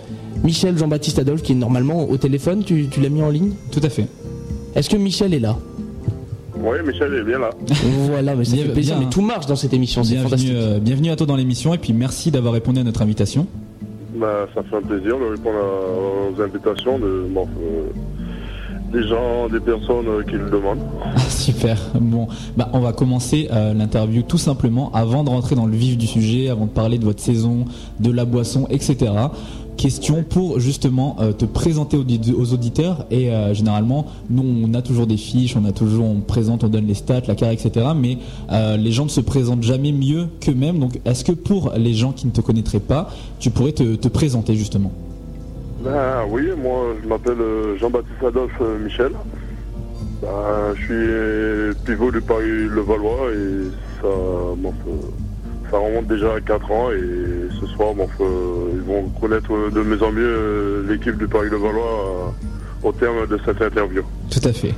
Michel Jean-Baptiste Adolphe, qui est normalement au téléphone, tu, tu l'as mis en ligne? Tout à fait. Est-ce que Michel est là? Oui, Michel est bien là. Voilà, mais ça Bien- fait plaisir, bien. mais tout marche dans cette émission, c'est Bienvenue, fantastique. euh, bienvenue à toi dans l'émission et puis merci d'avoir répondu à notre invitation. Bah, ça fait un plaisir de répondre à- aux invitations de, bon, euh, des gens, des personnes euh, qui le demandent. Ah, Super. Bon, bah on va commencer euh, l'interview tout simplement avant de rentrer dans le vif du sujet, avant de parler de votre saison, de la boisson, etc. Question pour justement euh, te présenter aux, audi- aux auditeurs et euh, généralement nous on a toujours des fiches, on a toujours on présente, on donne les stats, la carte, etc. Mais euh, les gens ne se présentent jamais mieux qu'eux-mêmes. Donc est-ce que pour les gens qui ne te connaîtraient pas, tu pourrais te, te présenter justement? Ben oui, moi je m'appelle Jean-Baptiste Adolphe Michel. Ben, je suis pivot du Paris Levallois et ça, bon, ça, remonte déjà à 4 ans et ce soir ils vont connaître de mieux en mieux euh, l'équipe du Paris Levallois euh, au terme de cette interview. Tout à fait.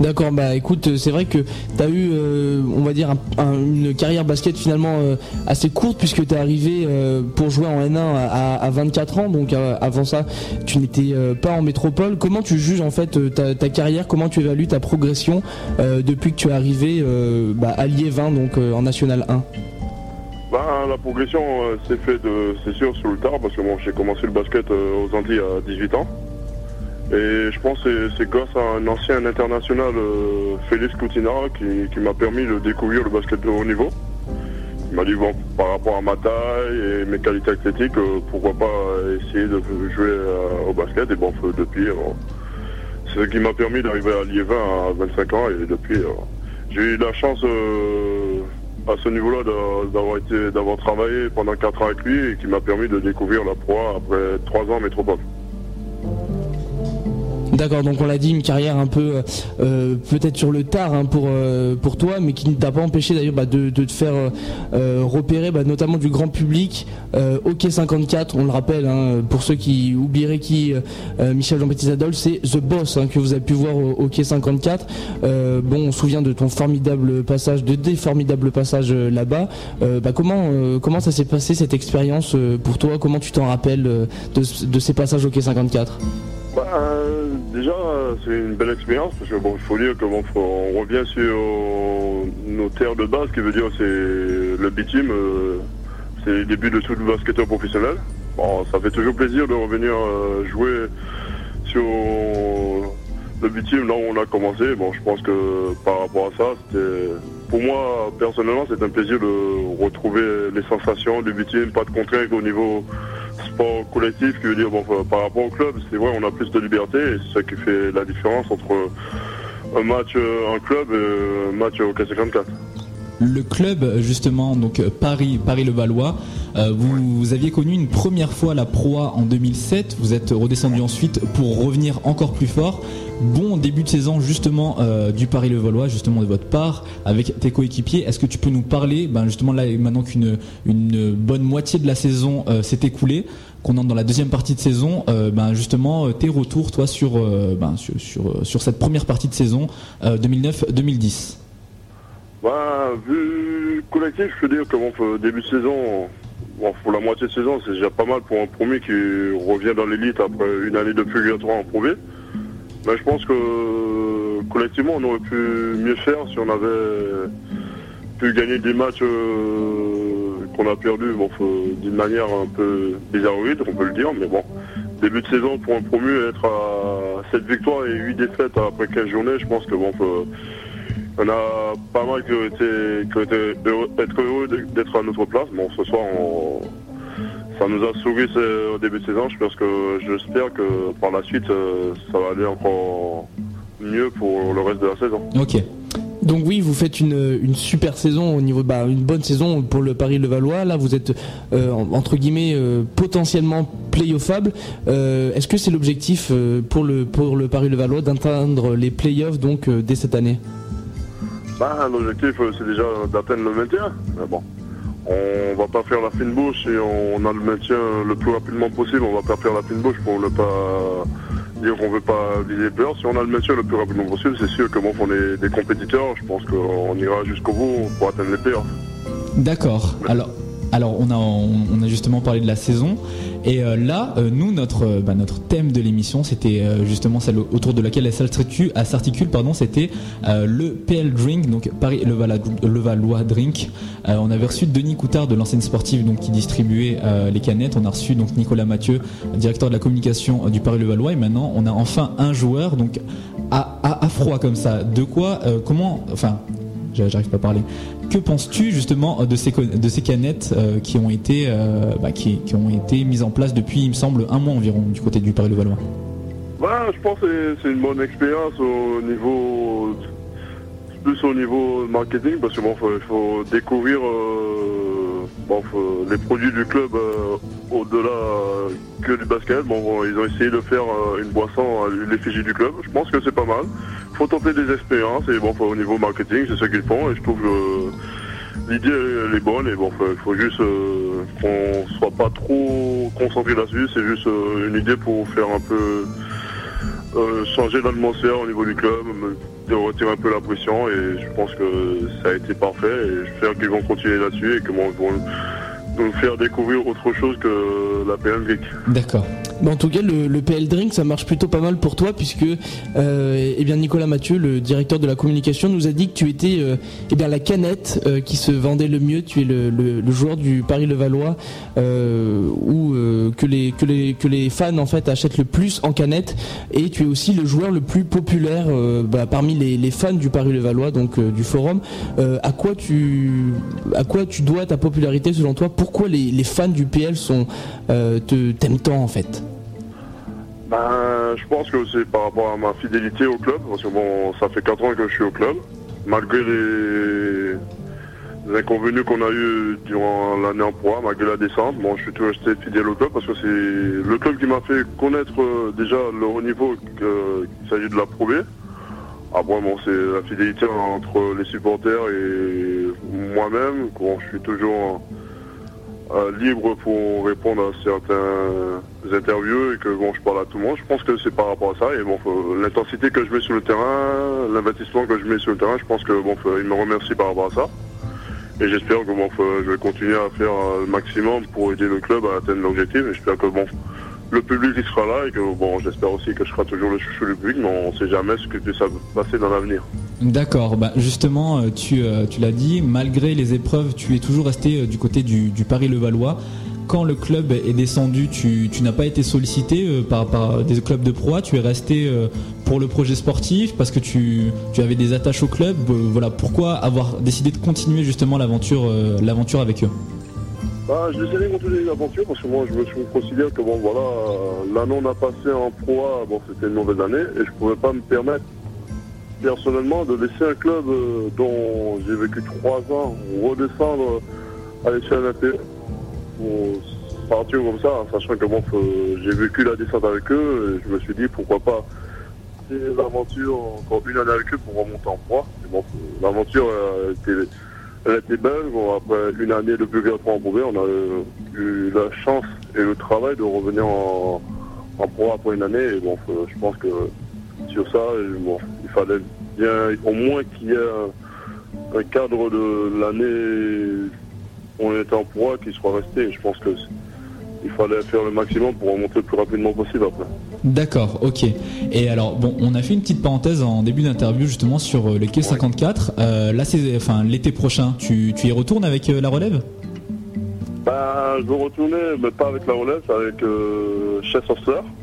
D'accord, bah écoute, euh, c'est vrai que tu as eu, on va dire, un- un- une carrière basket finalement assez courte puisque tu es arrivé pour jouer en N1 à, à 24 ans, donc avant ça, tu n'étais pas en métropole. Comment tu juges en fait ta, carrière? Comment tu évalues ta progression depuis que tu es arrivé bah, à Liévin, donc en National 1 Ben, la progression euh, s'est faite, c'est sûr, sur le tard, parce que bon, j'ai commencé le basket euh, aux Antilles à 18 ans. Et je pense que c'est- grâce à un ancien international, euh, Félix Coutinard, qui, m'a permis de découvrir le basket de haut niveau. Il m'a dit, bon, par rapport à ma taille et mes qualités athlétiques, pourquoi pas essayer de jouer au basket. Et bon, depuis, c'est ce qui m'a permis d'arriver à Liévin à 25 ans. Et depuis, j'ai eu la chance à ce niveau-là d'a- d'avoir été d'avoir travaillé pendant 4 ans avec lui et qui m'a permis de découvrir la proie après 3 ans métropole. D'accord, donc on l'a dit, une carrière un peu euh, peut-être sur le tard hein, pour euh, pour toi, mais qui ne t'a pas empêché d'ailleurs bah, de, te faire euh, repérer, bah, notamment du grand public. Hockey 54, on le rappelle, hein, pour ceux qui oublieraient qui Michel Jean-Baptiste Adolphe, c'est The Boss hein, que vous avez pu voir au Hockey 54. Euh, bon, on se souvient de ton formidable passage, de des formidables passages là-bas. Bah, comment ça s'est passé cette expérience pour toi? Comment tu t'en rappelles de, ce- de ces passages au Hockey 54 Bah, euh, déjà, c'est une belle expérience parce que bon, il faut dire que bon, on revient sur nos terres de base, qui veut dire c'est le bitume, euh, c'est le début de tout le basketteur professionnel. Bon, ça fait toujours plaisir de revenir euh, jouer sur le bitume là où on a commencé. Bon, je pense que par rapport à ça, c'était pour moi personnellement, c'est un plaisir de retrouver les sensations du bitume, pas de contraintes au niveau sport collectif, qui veut dire bon, par rapport au club, c'est vrai, on a plus de liberté et c'est ça qui fait la différence entre un match euh, en club et un match au K54. Le club, justement, donc euh, Paris, Paris le Valois, euh, vous, vous aviez connu une première fois la proie en 2007. Vous êtes redescendu ensuite pour revenir encore plus fort. Bon début de saison justement euh, du Paris le Valois, justement de votre part, avec tes coéquipiers. Est-ce que tu peux nous parler, ben justement là maintenant qu'une une bonne moitié de la saison euh, s'est écoulée, qu'on entre dans la deuxième partie de saison, ben justement tes retours toi sur, ben, sur, sur, sur cette première partie de saison euh, 2009-2010. Bah, vu collectif, je peux dire que bon, début de saison, bon, pour la moitié de saison, c'est déjà pas mal pour un premier qui revient dans l'élite après une année de purgatoire en B. Mais je pense que collectivement, on aurait pu mieux faire si on avait pu gagner des matchs euh, qu'on a perdus bon, d'une manière un peu bizarroïde, on peut le dire, mais bon. Début de saison pour un promu, être à 7 victoires et 8 défaites après 15 journées, je pense que bon, on a pas mal qui ont été, heureux- être heureux d'être à notre place. Bon, ce soir, ça nous a ce- au début de saison. Je pense que j'espère que par la suite, euh, ça va aller encore mieux pour le reste de la saison. Ok. Donc oui, vous faites une, super saison au niveau, bah, une bonne saison pour le Paris Levallois. Là, vous êtes euh, en- entre guillemets euh, potentiellement playoffable. Est-ce que c'est l'objectif pour le pour le Paris Levallois d'atteindre les playoffs donc dès cette année? Bah, L'objectif, euh, c'est déjà d'atteindre le maintien. Mais bon, on va pas faire la fine bouche et on a le maintien le plus rapidement possible. On va pas faire la fine bouche pour ne pas dire qu'on veut pas viser peur. Si on a le maintien le plus rapidement possible, c'est sûr que bon, on est des compétiteurs. Je pense qu'on ira jusqu'au bout pour atteindre les peurs. D'accord. Alors, alors on a justement parlé de la saison et euh, là euh, nous notre euh, bah, notre thème de l'émission c'était justement celle autour de laquelle elle s'articule pardon c'était le PL Drink donc Paris Levallois, Drink. On avait reçu Denis Coutard de l'ancienne sportive donc qui distribuait les canettes. On a reçu donc Nicolas Mathieu directeur de la communication du Paris Levallois et maintenant on a enfin un joueur donc à, à, froid comme ça. De quoi comment enfin j'arrive pas à parler. Que penses-tu justement de ces, de ces canettes euh, qui ont été euh, bah, qui, ont été mises en place depuis il me semble un mois environ du côté du Paris Levallois Bah, je pense que c'est- une bonne expérience au niveau plus au niveau marketing parce que bon, faut, faut découvrir euh, les produits du club au-delà que du basket. Bon, bon, ils ont essayé de faire une boisson à l'effigie du club. Je pense que c'est pas mal. Faut tenter des expériences et bon, au niveau marketing, c'est ce qu'ils font et je trouve que l'idée elle est bonne et bon, faut, faut juste euh, qu'on soit pas trop concentré là-dessus. C'est juste euh, une idée pour faire un peu euh, changer l'atmosphère au niveau du club, de retirer un peu la pression et je pense que ça a été parfait et j'espère qu'ils vont continuer là-dessus et qu'ils vont vont nous faire découvrir autre chose que la PM Geek. D'accord. En tout cas, le, PL Drink, ça marche plutôt pas mal pour toi, puisque euh, eh bien Nicolas Mathieu, le directeur de la communication, nous a dit que tu étais euh, eh bien la canette euh, qui se vendait le mieux. Tu es le, joueur du Paris Levallois euh, que les fans en fait achètent le plus en canette, et tu es aussi le joueur le plus populaire bah, parmi les, fans du Paris Levallois, donc du forum. À quoi tu dois ta popularité selon toi Pourquoi les, les fans du PL sont euh, t'aiment tant en fait? Ben, je pense que c'est par rapport à ma fidélité au club, parce que bon, ça fait 4 ans que je suis au club, malgré les, les inconvénients qu'on a eu durant l'année en proie, malgré la descente. Bon, je suis toujours resté fidèle au club parce que c'est le club qui m'a fait connaître euh, déjà le haut niveau qu'il s'agit de la Pro B. Après, bon, c'est la fidélité entre les supporters et moi-même. Je suis toujours libre pour répondre à certains interviews et que bon, je parle à tout le monde. Je pense que c'est par rapport à ça et bon, l'intensité que je mets sur le terrain, l'investissement que je mets sur le terrain, je pense que bon, il me remercie par rapport à ça. Et j'espère que bon, je vais continuer à faire euh, le maximum pour aider le club à atteindre l'objectif. J'espère que bon, le public il sera là et que bon, j'espère aussi que je serai toujours le chouchou du public, mais on sait jamais ce qui peut se passer dans l'avenir. D'accord, bah justement, euh, tu, euh, tu l'as dit, malgré les épreuves, tu es toujours resté euh, du côté du, du Paris Levallois. Quand le club est descendu, tu, tu n'as pas été sollicité par, par des clubs de proie, tu es resté pour le projet sportif parce que tu, tu avais des attaches au club. voilà, pourquoi avoir décidé de continuer justement l'aventure avec eux? Bah, je décidé de continuer l'aventure parce que moi je me je me considère que bon voilà euh, l'année on a passé en proie, bon c'était une mauvaise année et je pouvais pas me permettre personnellement de laisser un club euh, dont j'ai vécu trois ans redescendre à l'échelle intérieure pour partir comme ça, sachant que bon j'ai vécu la descente avec eux et je me suis dit pourquoi pas l'aventure encore une année avec eux pour remonter en proie. Bon, l'aventure euh, était elle était belle. Bon, après une année de plus en Beauvais, on a euh, eu la chance et le travail de revenir en, en pro après une année. Et bon, je pense que sur ça, euh, bon, il fallait bien au moins qu'il y ait un, cadre de l'année où on était en proie qui soit resté. Je pense que il fallait faire le maximum pour remonter le plus rapidement possible après. D'accord, ok. Et alors, bon, on a fait une petite parenthèse en début d'interview justement sur euh, le quai 54. Euh, là, c'est, enfin, l'été prochain, tu, tu y retournes avec euh, la relève? Ben, je veux retourner, mais pas avec la relève, c'est avec euh, Chess.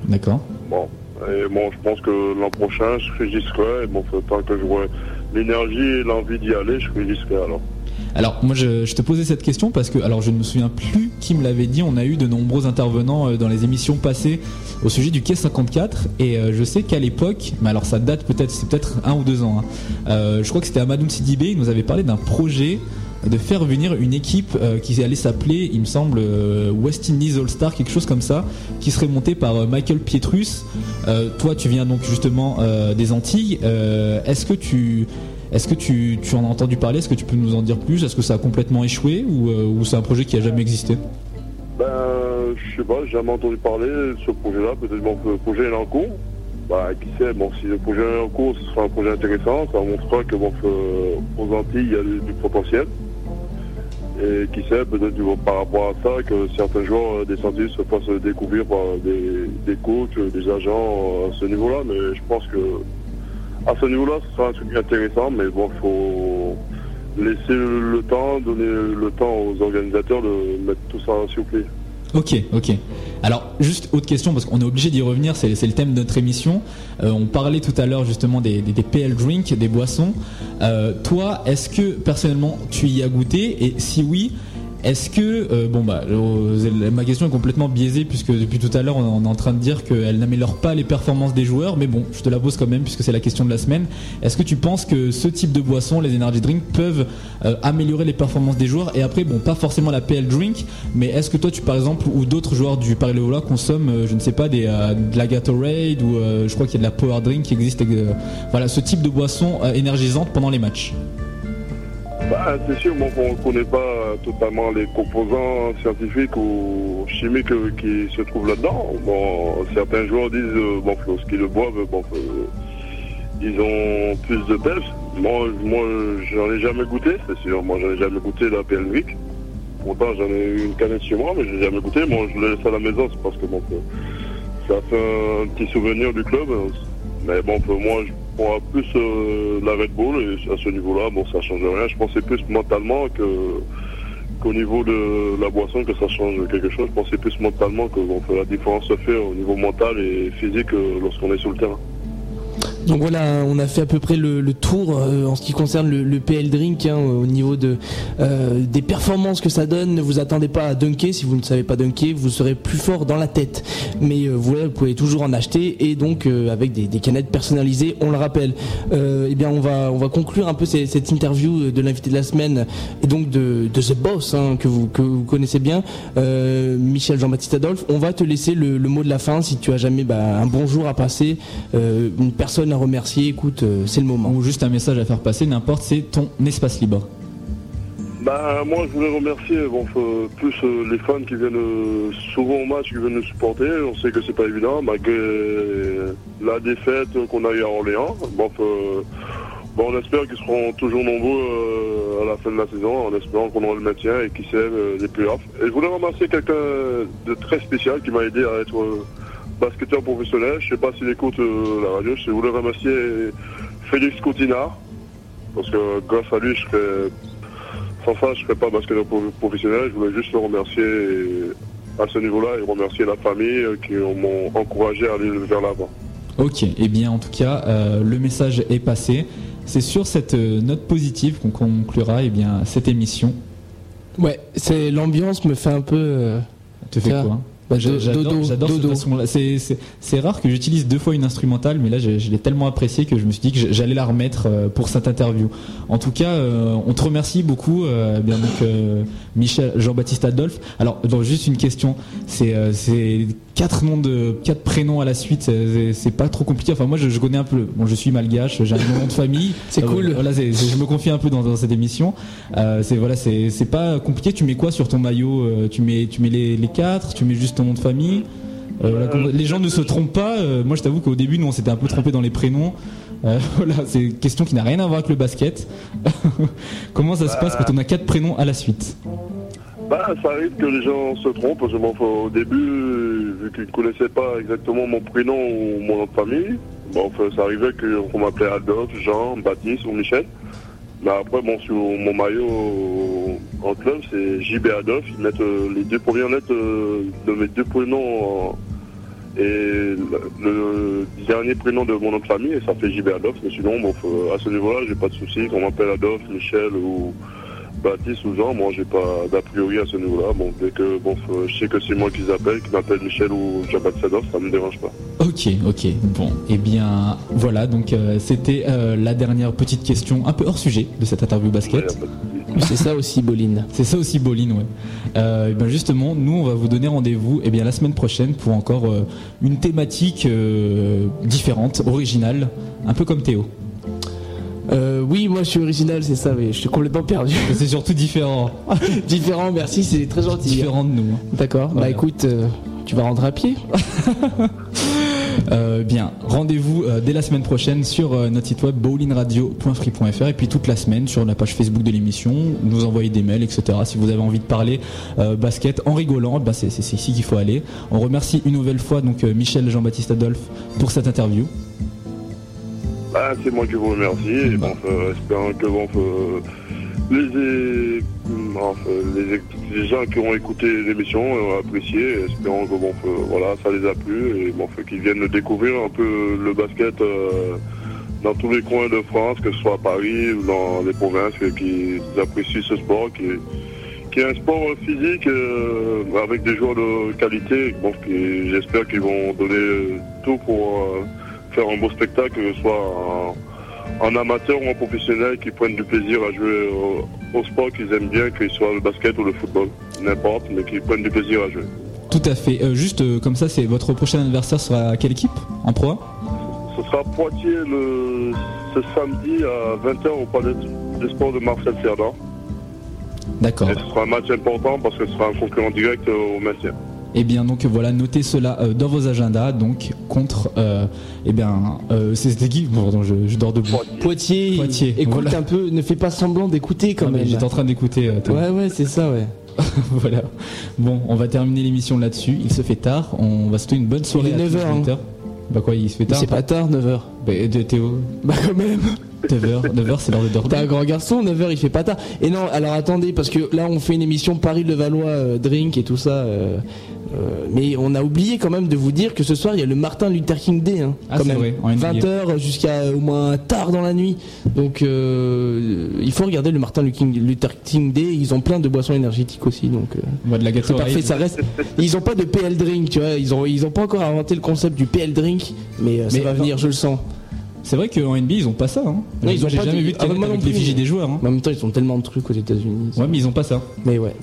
D'accord. Bon, et bon, je pense que l'an prochain, je serai. Et bon, faut- tant que j'aurai l'énergie et l'envie d'y aller, je serai alors. Alors moi je, te posais cette question parce que alors je ne me souviens plus qui me l'avait dit. On a eu de nombreux intervenants euh, dans les émissions passées au sujet du quai 54 et euh, je sais qu'à l'époque, mais alors ça date peut-être c'est peut-être un ou deux ans. hein, euh, je crois que c'était Amadoun Sidibé. Il nous avait parlé d'un projet de faire venir une équipe qui allait s'appeler, il me semble, West Indies All Star, quelque chose comme ça, qui serait montée par Michael Pietrus. Toi, tu viens donc justement des Antilles. Est-ce que tu est-ce que tu, tu en as entendu parler? Est-ce que tu peux nous en dire plus? Est-ce que ça a complètement échoué ou, euh, c'est un projet qui a jamais existé? Ben, je sais pas, j'ai jamais entendu parler de ce projet-là. Peut-être bon, que le projet est en cours. Bah, qui sait, bon, si le projet est en cours, ce sera un projet intéressant. Ça montrera que, bon, aux Antilles, il y a du, potentiel. Et qui sait, peut-être par rapport à ça, que certains joueurs euh, des Antilles se fassent découvrir par des, des coachs, des agents euh, à ce niveau-là. Mais je pense que, à ce niveau-là, ce sera un truc intéressant. Mais bon, il faut laisser le temps, donner le temps aux organisateurs de mettre tout ça sur pied. Ok, ok. Alors, juste autre question, parce qu'on est obligé d'y revenir, c'est le thème de notre émission. Euh, on parlait tout à l'heure justement des PL Drink, des boissons. Euh, toi, est-ce que personnellement tu y as goûté? Et si oui, est-ce que. euh, bon, bah, euh, ma question est complètement biaisée, puisque depuis tout à l'heure on, est en train de dire qu'elle n'améliore pas les performances des joueurs, mais bon, je te la pose quand même, puisque c'est la question de la semaine. Est-ce que tu penses que ce type de boissons, les energy drinks, peuvent euh, améliorer les performances des joueurs? Et après, bon, pas forcément la PL Drink, mais est-ce que toi, tu par exemple, ou d'autres joueurs du Paris Le Valois consomment, je ne sais pas, des, de la Gatorade ou je crois qu'il y a de la Power Drink qui existe, voilà, ce type de boisson énergisante pendant les matchs? Bah, c'est sûr, bon, on ne connaît pas totalement les composants scientifiques ou chimiques euh, qui se trouvent là-dedans. Bon, certains joueurs disent, euh, bon, lorsqu'ils le boivent, bon, euh, ils ont plus de pêche. Moi, moi j'en ai jamais goûté, c'est sûr. Moi, j'en ai jamais goûté la PLVIC. Pourtant, j'en ai eu une canette chez moi, mais je l'ai jamais goûté. Moi, je l'ai laissé à la maison, c'est parce que bon, ça fait un petit souvenir du club. Mais bon, moi, je prends plus la Red Bull et à ce niveau-là, bon, ça change rien. Je pensais plus mentalement que qu'au niveau de la boisson que ça change quelque chose. Je pensais plus mentalement que la différence se fait au niveau mental et physique euh, lorsqu'on est sur le terrain. Donc voilà, on a fait à peu près le, tour euh, en ce qui concerne le, PL Drink hein, au niveau de, euh, des performances que ça donne. Ne vous attendez pas à dunker, si vous ne savez pas dunker, vous serez plus fort dans la tête. Mais euh, vous pouvez toujours en acheter et donc euh, avec des, canettes personnalisées, on le rappelle. Eh bien, on va, on va conclure un peu cette interview de l'invité de la semaine et donc de, de The Boss hein, que, vous, que vous connaissez bien, Michel Jean-Baptiste Adolphe. On va te laisser le, mot de la fin si tu as jamais bah, un bonjour à passer, une personne à remercier. Écoute, euh, c'est le moment. ou juste un message à faire passer, n'importe, c'est ton espace libre. Bah, moi, je voulais remercier bon, euh, plus euh, les fans qui viennent euh, souvent au match, qui viennent nous supporter. On sait que c'est pas évident, malgré la défaite qu'on a eu à Orléans. Bon, bon, on espère qu'ils seront toujours nombreux euh, à la fin de la saison, en espérant qu'on aura le maintien et qui sait euh, les playoffs. Et je voulais remercier quelqu'un de très spécial qui m'a aidé à être euh, basketteur professionnel. Je sais pas s'il écoute euh, la radio. Je voulais remercier Félix Coutinard, parce que grâce à lui, je serais sans ça, je ne serais pas basketteur pro- professionnel. Je voulais juste le remercier à ce niveau-là et remercier la famille qui m'ont encouragé à aller vers l'avant. Ok, et bien en tout cas, euh, le message est passé. C'est sur cette euh, note positive qu'on conclura eh bien, cette émission. Ouais, c'est l'ambiance me fait un peu. euh, Te fait quoi? Bah, J'a- do- J'adore cette façon-là. C'est- rare que j'utilise deux fois une instrumentale, mais là je, je l'ai tellement apprécié que je me suis dit que j'allais la remettre euh, pour cette interview. En tout cas, euh, on te remercie beaucoup, euh, bien donc euh, Michel, Jean-Baptiste Adolphe. Alors, donc, juste une question, c'est quatre noms de quatre prénoms à la suite, c'est pas trop compliqué. Enfin moi je, je connais un peu. Bon, je suis malgache, j'ai un nom de famille. C'est cool. Voilà, je me confie un peu dans, dans cette émission. C'est voilà, c'est pas compliqué. Tu mets quoi sur ton maillot Tu mets tu mets les, les quatre Tu mets juste ton nom de famille Euh, comment- Les gens ne se trompent pas. Euh, moi, je t'avoue qu'au début, nous, on s'était un peu trompé dans les prénoms. Euh, voilà, c'est une question qui n'a rien à voir avec le basket. Comment ça se passe quand on a quatre prénoms à la suite Bah, ça arrive que les gens se trompent, parce que bon, faut- au début, vu qu'ils ne connaissaient pas exactement mon prénom ou mon nom de famille, bon, ça arrivait qu'on m'appelait Adolphe, Jean, Baptiste ou Michel. Mais après, bon, sur mon maillot en club, c'est JB Adolphe. Ils mettent euh, les deux premières lettres euh, de mes deux prénoms et le, dernier prénom de mon nom de famille, et ça fait JB Adolphe. Mais sinon, bon, à ce niveau-là, j'ai pas de soucis. Qu'on m'appelle Adolphe, Michel ou Baptiste ou Jean, moi j'ai pas d'a priori à ce niveau-là. Bon, dès que bon, je sais que c'est moi qu'ils appellent, qui m'appellent Michel ou Jean-Baptiste Adolphe, ça me dérange pas. Ok, ok. Bon, eh bien, voilà. Donc, euh, c'était euh, la dernière petite question, un peu hors sujet de cette interview basket. C'est ça aussi, Boline. C'est ça aussi, Boline, ouais. Euh, ben justement, nous, on va vous donner rendez-vous eh bien, la semaine prochaine pour encore euh, une thématique euh, différente, originale, un peu comme Théo. Oui, moi je suis original, c'est ça, mais je suis complètement perdu. C'est surtout différent. Différent, merci, c'est très gentil. différent de nous. hein. D'accord, Voilà. bah écoute, tu vas rentrer à pied Euh, bien, rendez-vous euh, dès la semaine prochaine sur euh, notre site web bowlingradio.free.fr et puis toute la semaine sur la page Facebook de l'émission, nous envoyer des mails, etc. Si vous avez envie de parler basket en rigolant, bah, c'est ici qu'il faut aller. On remercie une nouvelle fois donc Michel Jean-Baptiste Adolphe pour cette interview. Ah, c'est moi qui vous remercie. Et bon, euh, espérant que bon, les, les, les gens qui ont écouté l'émission ont apprécié. Espérons que bon, euh, voilà, ça les a plu et bon, euh, qu'ils viennent découvrir un peu le basket euh, dans tous les coins de France, que ce soit à Paris ou dans les provinces, qu'ils apprécient ce sport qui est, qui est un sport physique euh, avec des joueurs de qualité. Bon, qui- j'espère qu'ils vont donner euh, tout pour euh, faire un beau spectacle, que ce soit en, en amateur ou en professionnel, qui prennent du plaisir à jouer au, au sport qu'ils aiment bien, qu'il soit le basket ou le football, n'importe, mais qu'ils prennent du plaisir à jouer. Tout à fait. Euh, juste euh, comme ça, c'est votre prochain adversaire sera quelle équipe? En pro Ce sera Poitiers le, ce samedi à 20h au Palais des Sports de Marcel Cerdan. D'accord. Et ce sera un match important parce que ce sera un concurrent direct euh, au maintien. Eh bien donc voilà, notez cela euh, dans vos agendas. Donc contre, euh, eh bien, euh, c'est c'était qui? Bon, pardon, je, je dors debout. Poitiers, Poitiers, écoute voilà. un peu, ne fais pas semblant d'écouter quand Ah, même. J'étais en train d'écouter. euh. Ouais, ouais, c'est ça, ouais. voilà. Bon, on va terminer l'émission là-dessus. Il se fait tard. On va souhaiter une bonne soirée Il est à tous 9 heures, les hein. auditeurs. Bah quoi, il se fait tard C'est pas tard, 9h. De Théo, Bah quand même 9h, 9h c'est l'heure de dormir. T'es un grand garçon, 9h il fait pas tard. Et non, alors attendez, parce que là on fait une émission Paris-Levallois euh, Drink et tout ça. euh, euh, mais on a oublié quand même de vous dire que ce soir il y a le Martin Luther King Day. Hein, Ah, quand c'est même. vrai, en NBA. 20h jusqu'à euh, au moins tard dans la nuit. Donc euh, il faut regarder le Martin Luther King- Luther King Day. Ils ont plein de boissons énergétiques aussi. Donc euh, On va de la c'est Gatorade. parfait, ça reste. Ils ont pas de PL Drink, tu vois. Ils ont, ils ont pas encore inventé le concept du PL Drink. Mais, euh, ça Mais va venir, je le sens. C'est vrai qu'en NBA ils ont pas ça. Hein. Ils ont J'ai pas jamais de- vu de Ah, canette moi non avec les plus. fichiers des joueurs. Hein. Mais en même temps, ils ont tellement de trucs aux États-Unis. Ouais, mais ils ont pas ça. Mais ouais,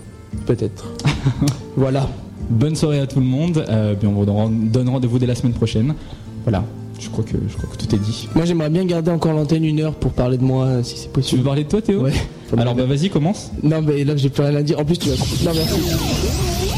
peut-être. voilà. Bonne soirée à tout le monde. Euh, puis on vous donne donne rendez-vous dès la semaine prochaine. Voilà. Je crois que je crois que tout est dit. Moi, j'aimerais bien garder encore l'antenne une heure pour parler de moi, euh, si c'est Tu veux possible. parler de toi, Théo? Ouais. Alors bah vas-y, commence. Non, mais là, j'ai plus rien à dire. En plus, tu vas. Non, merci.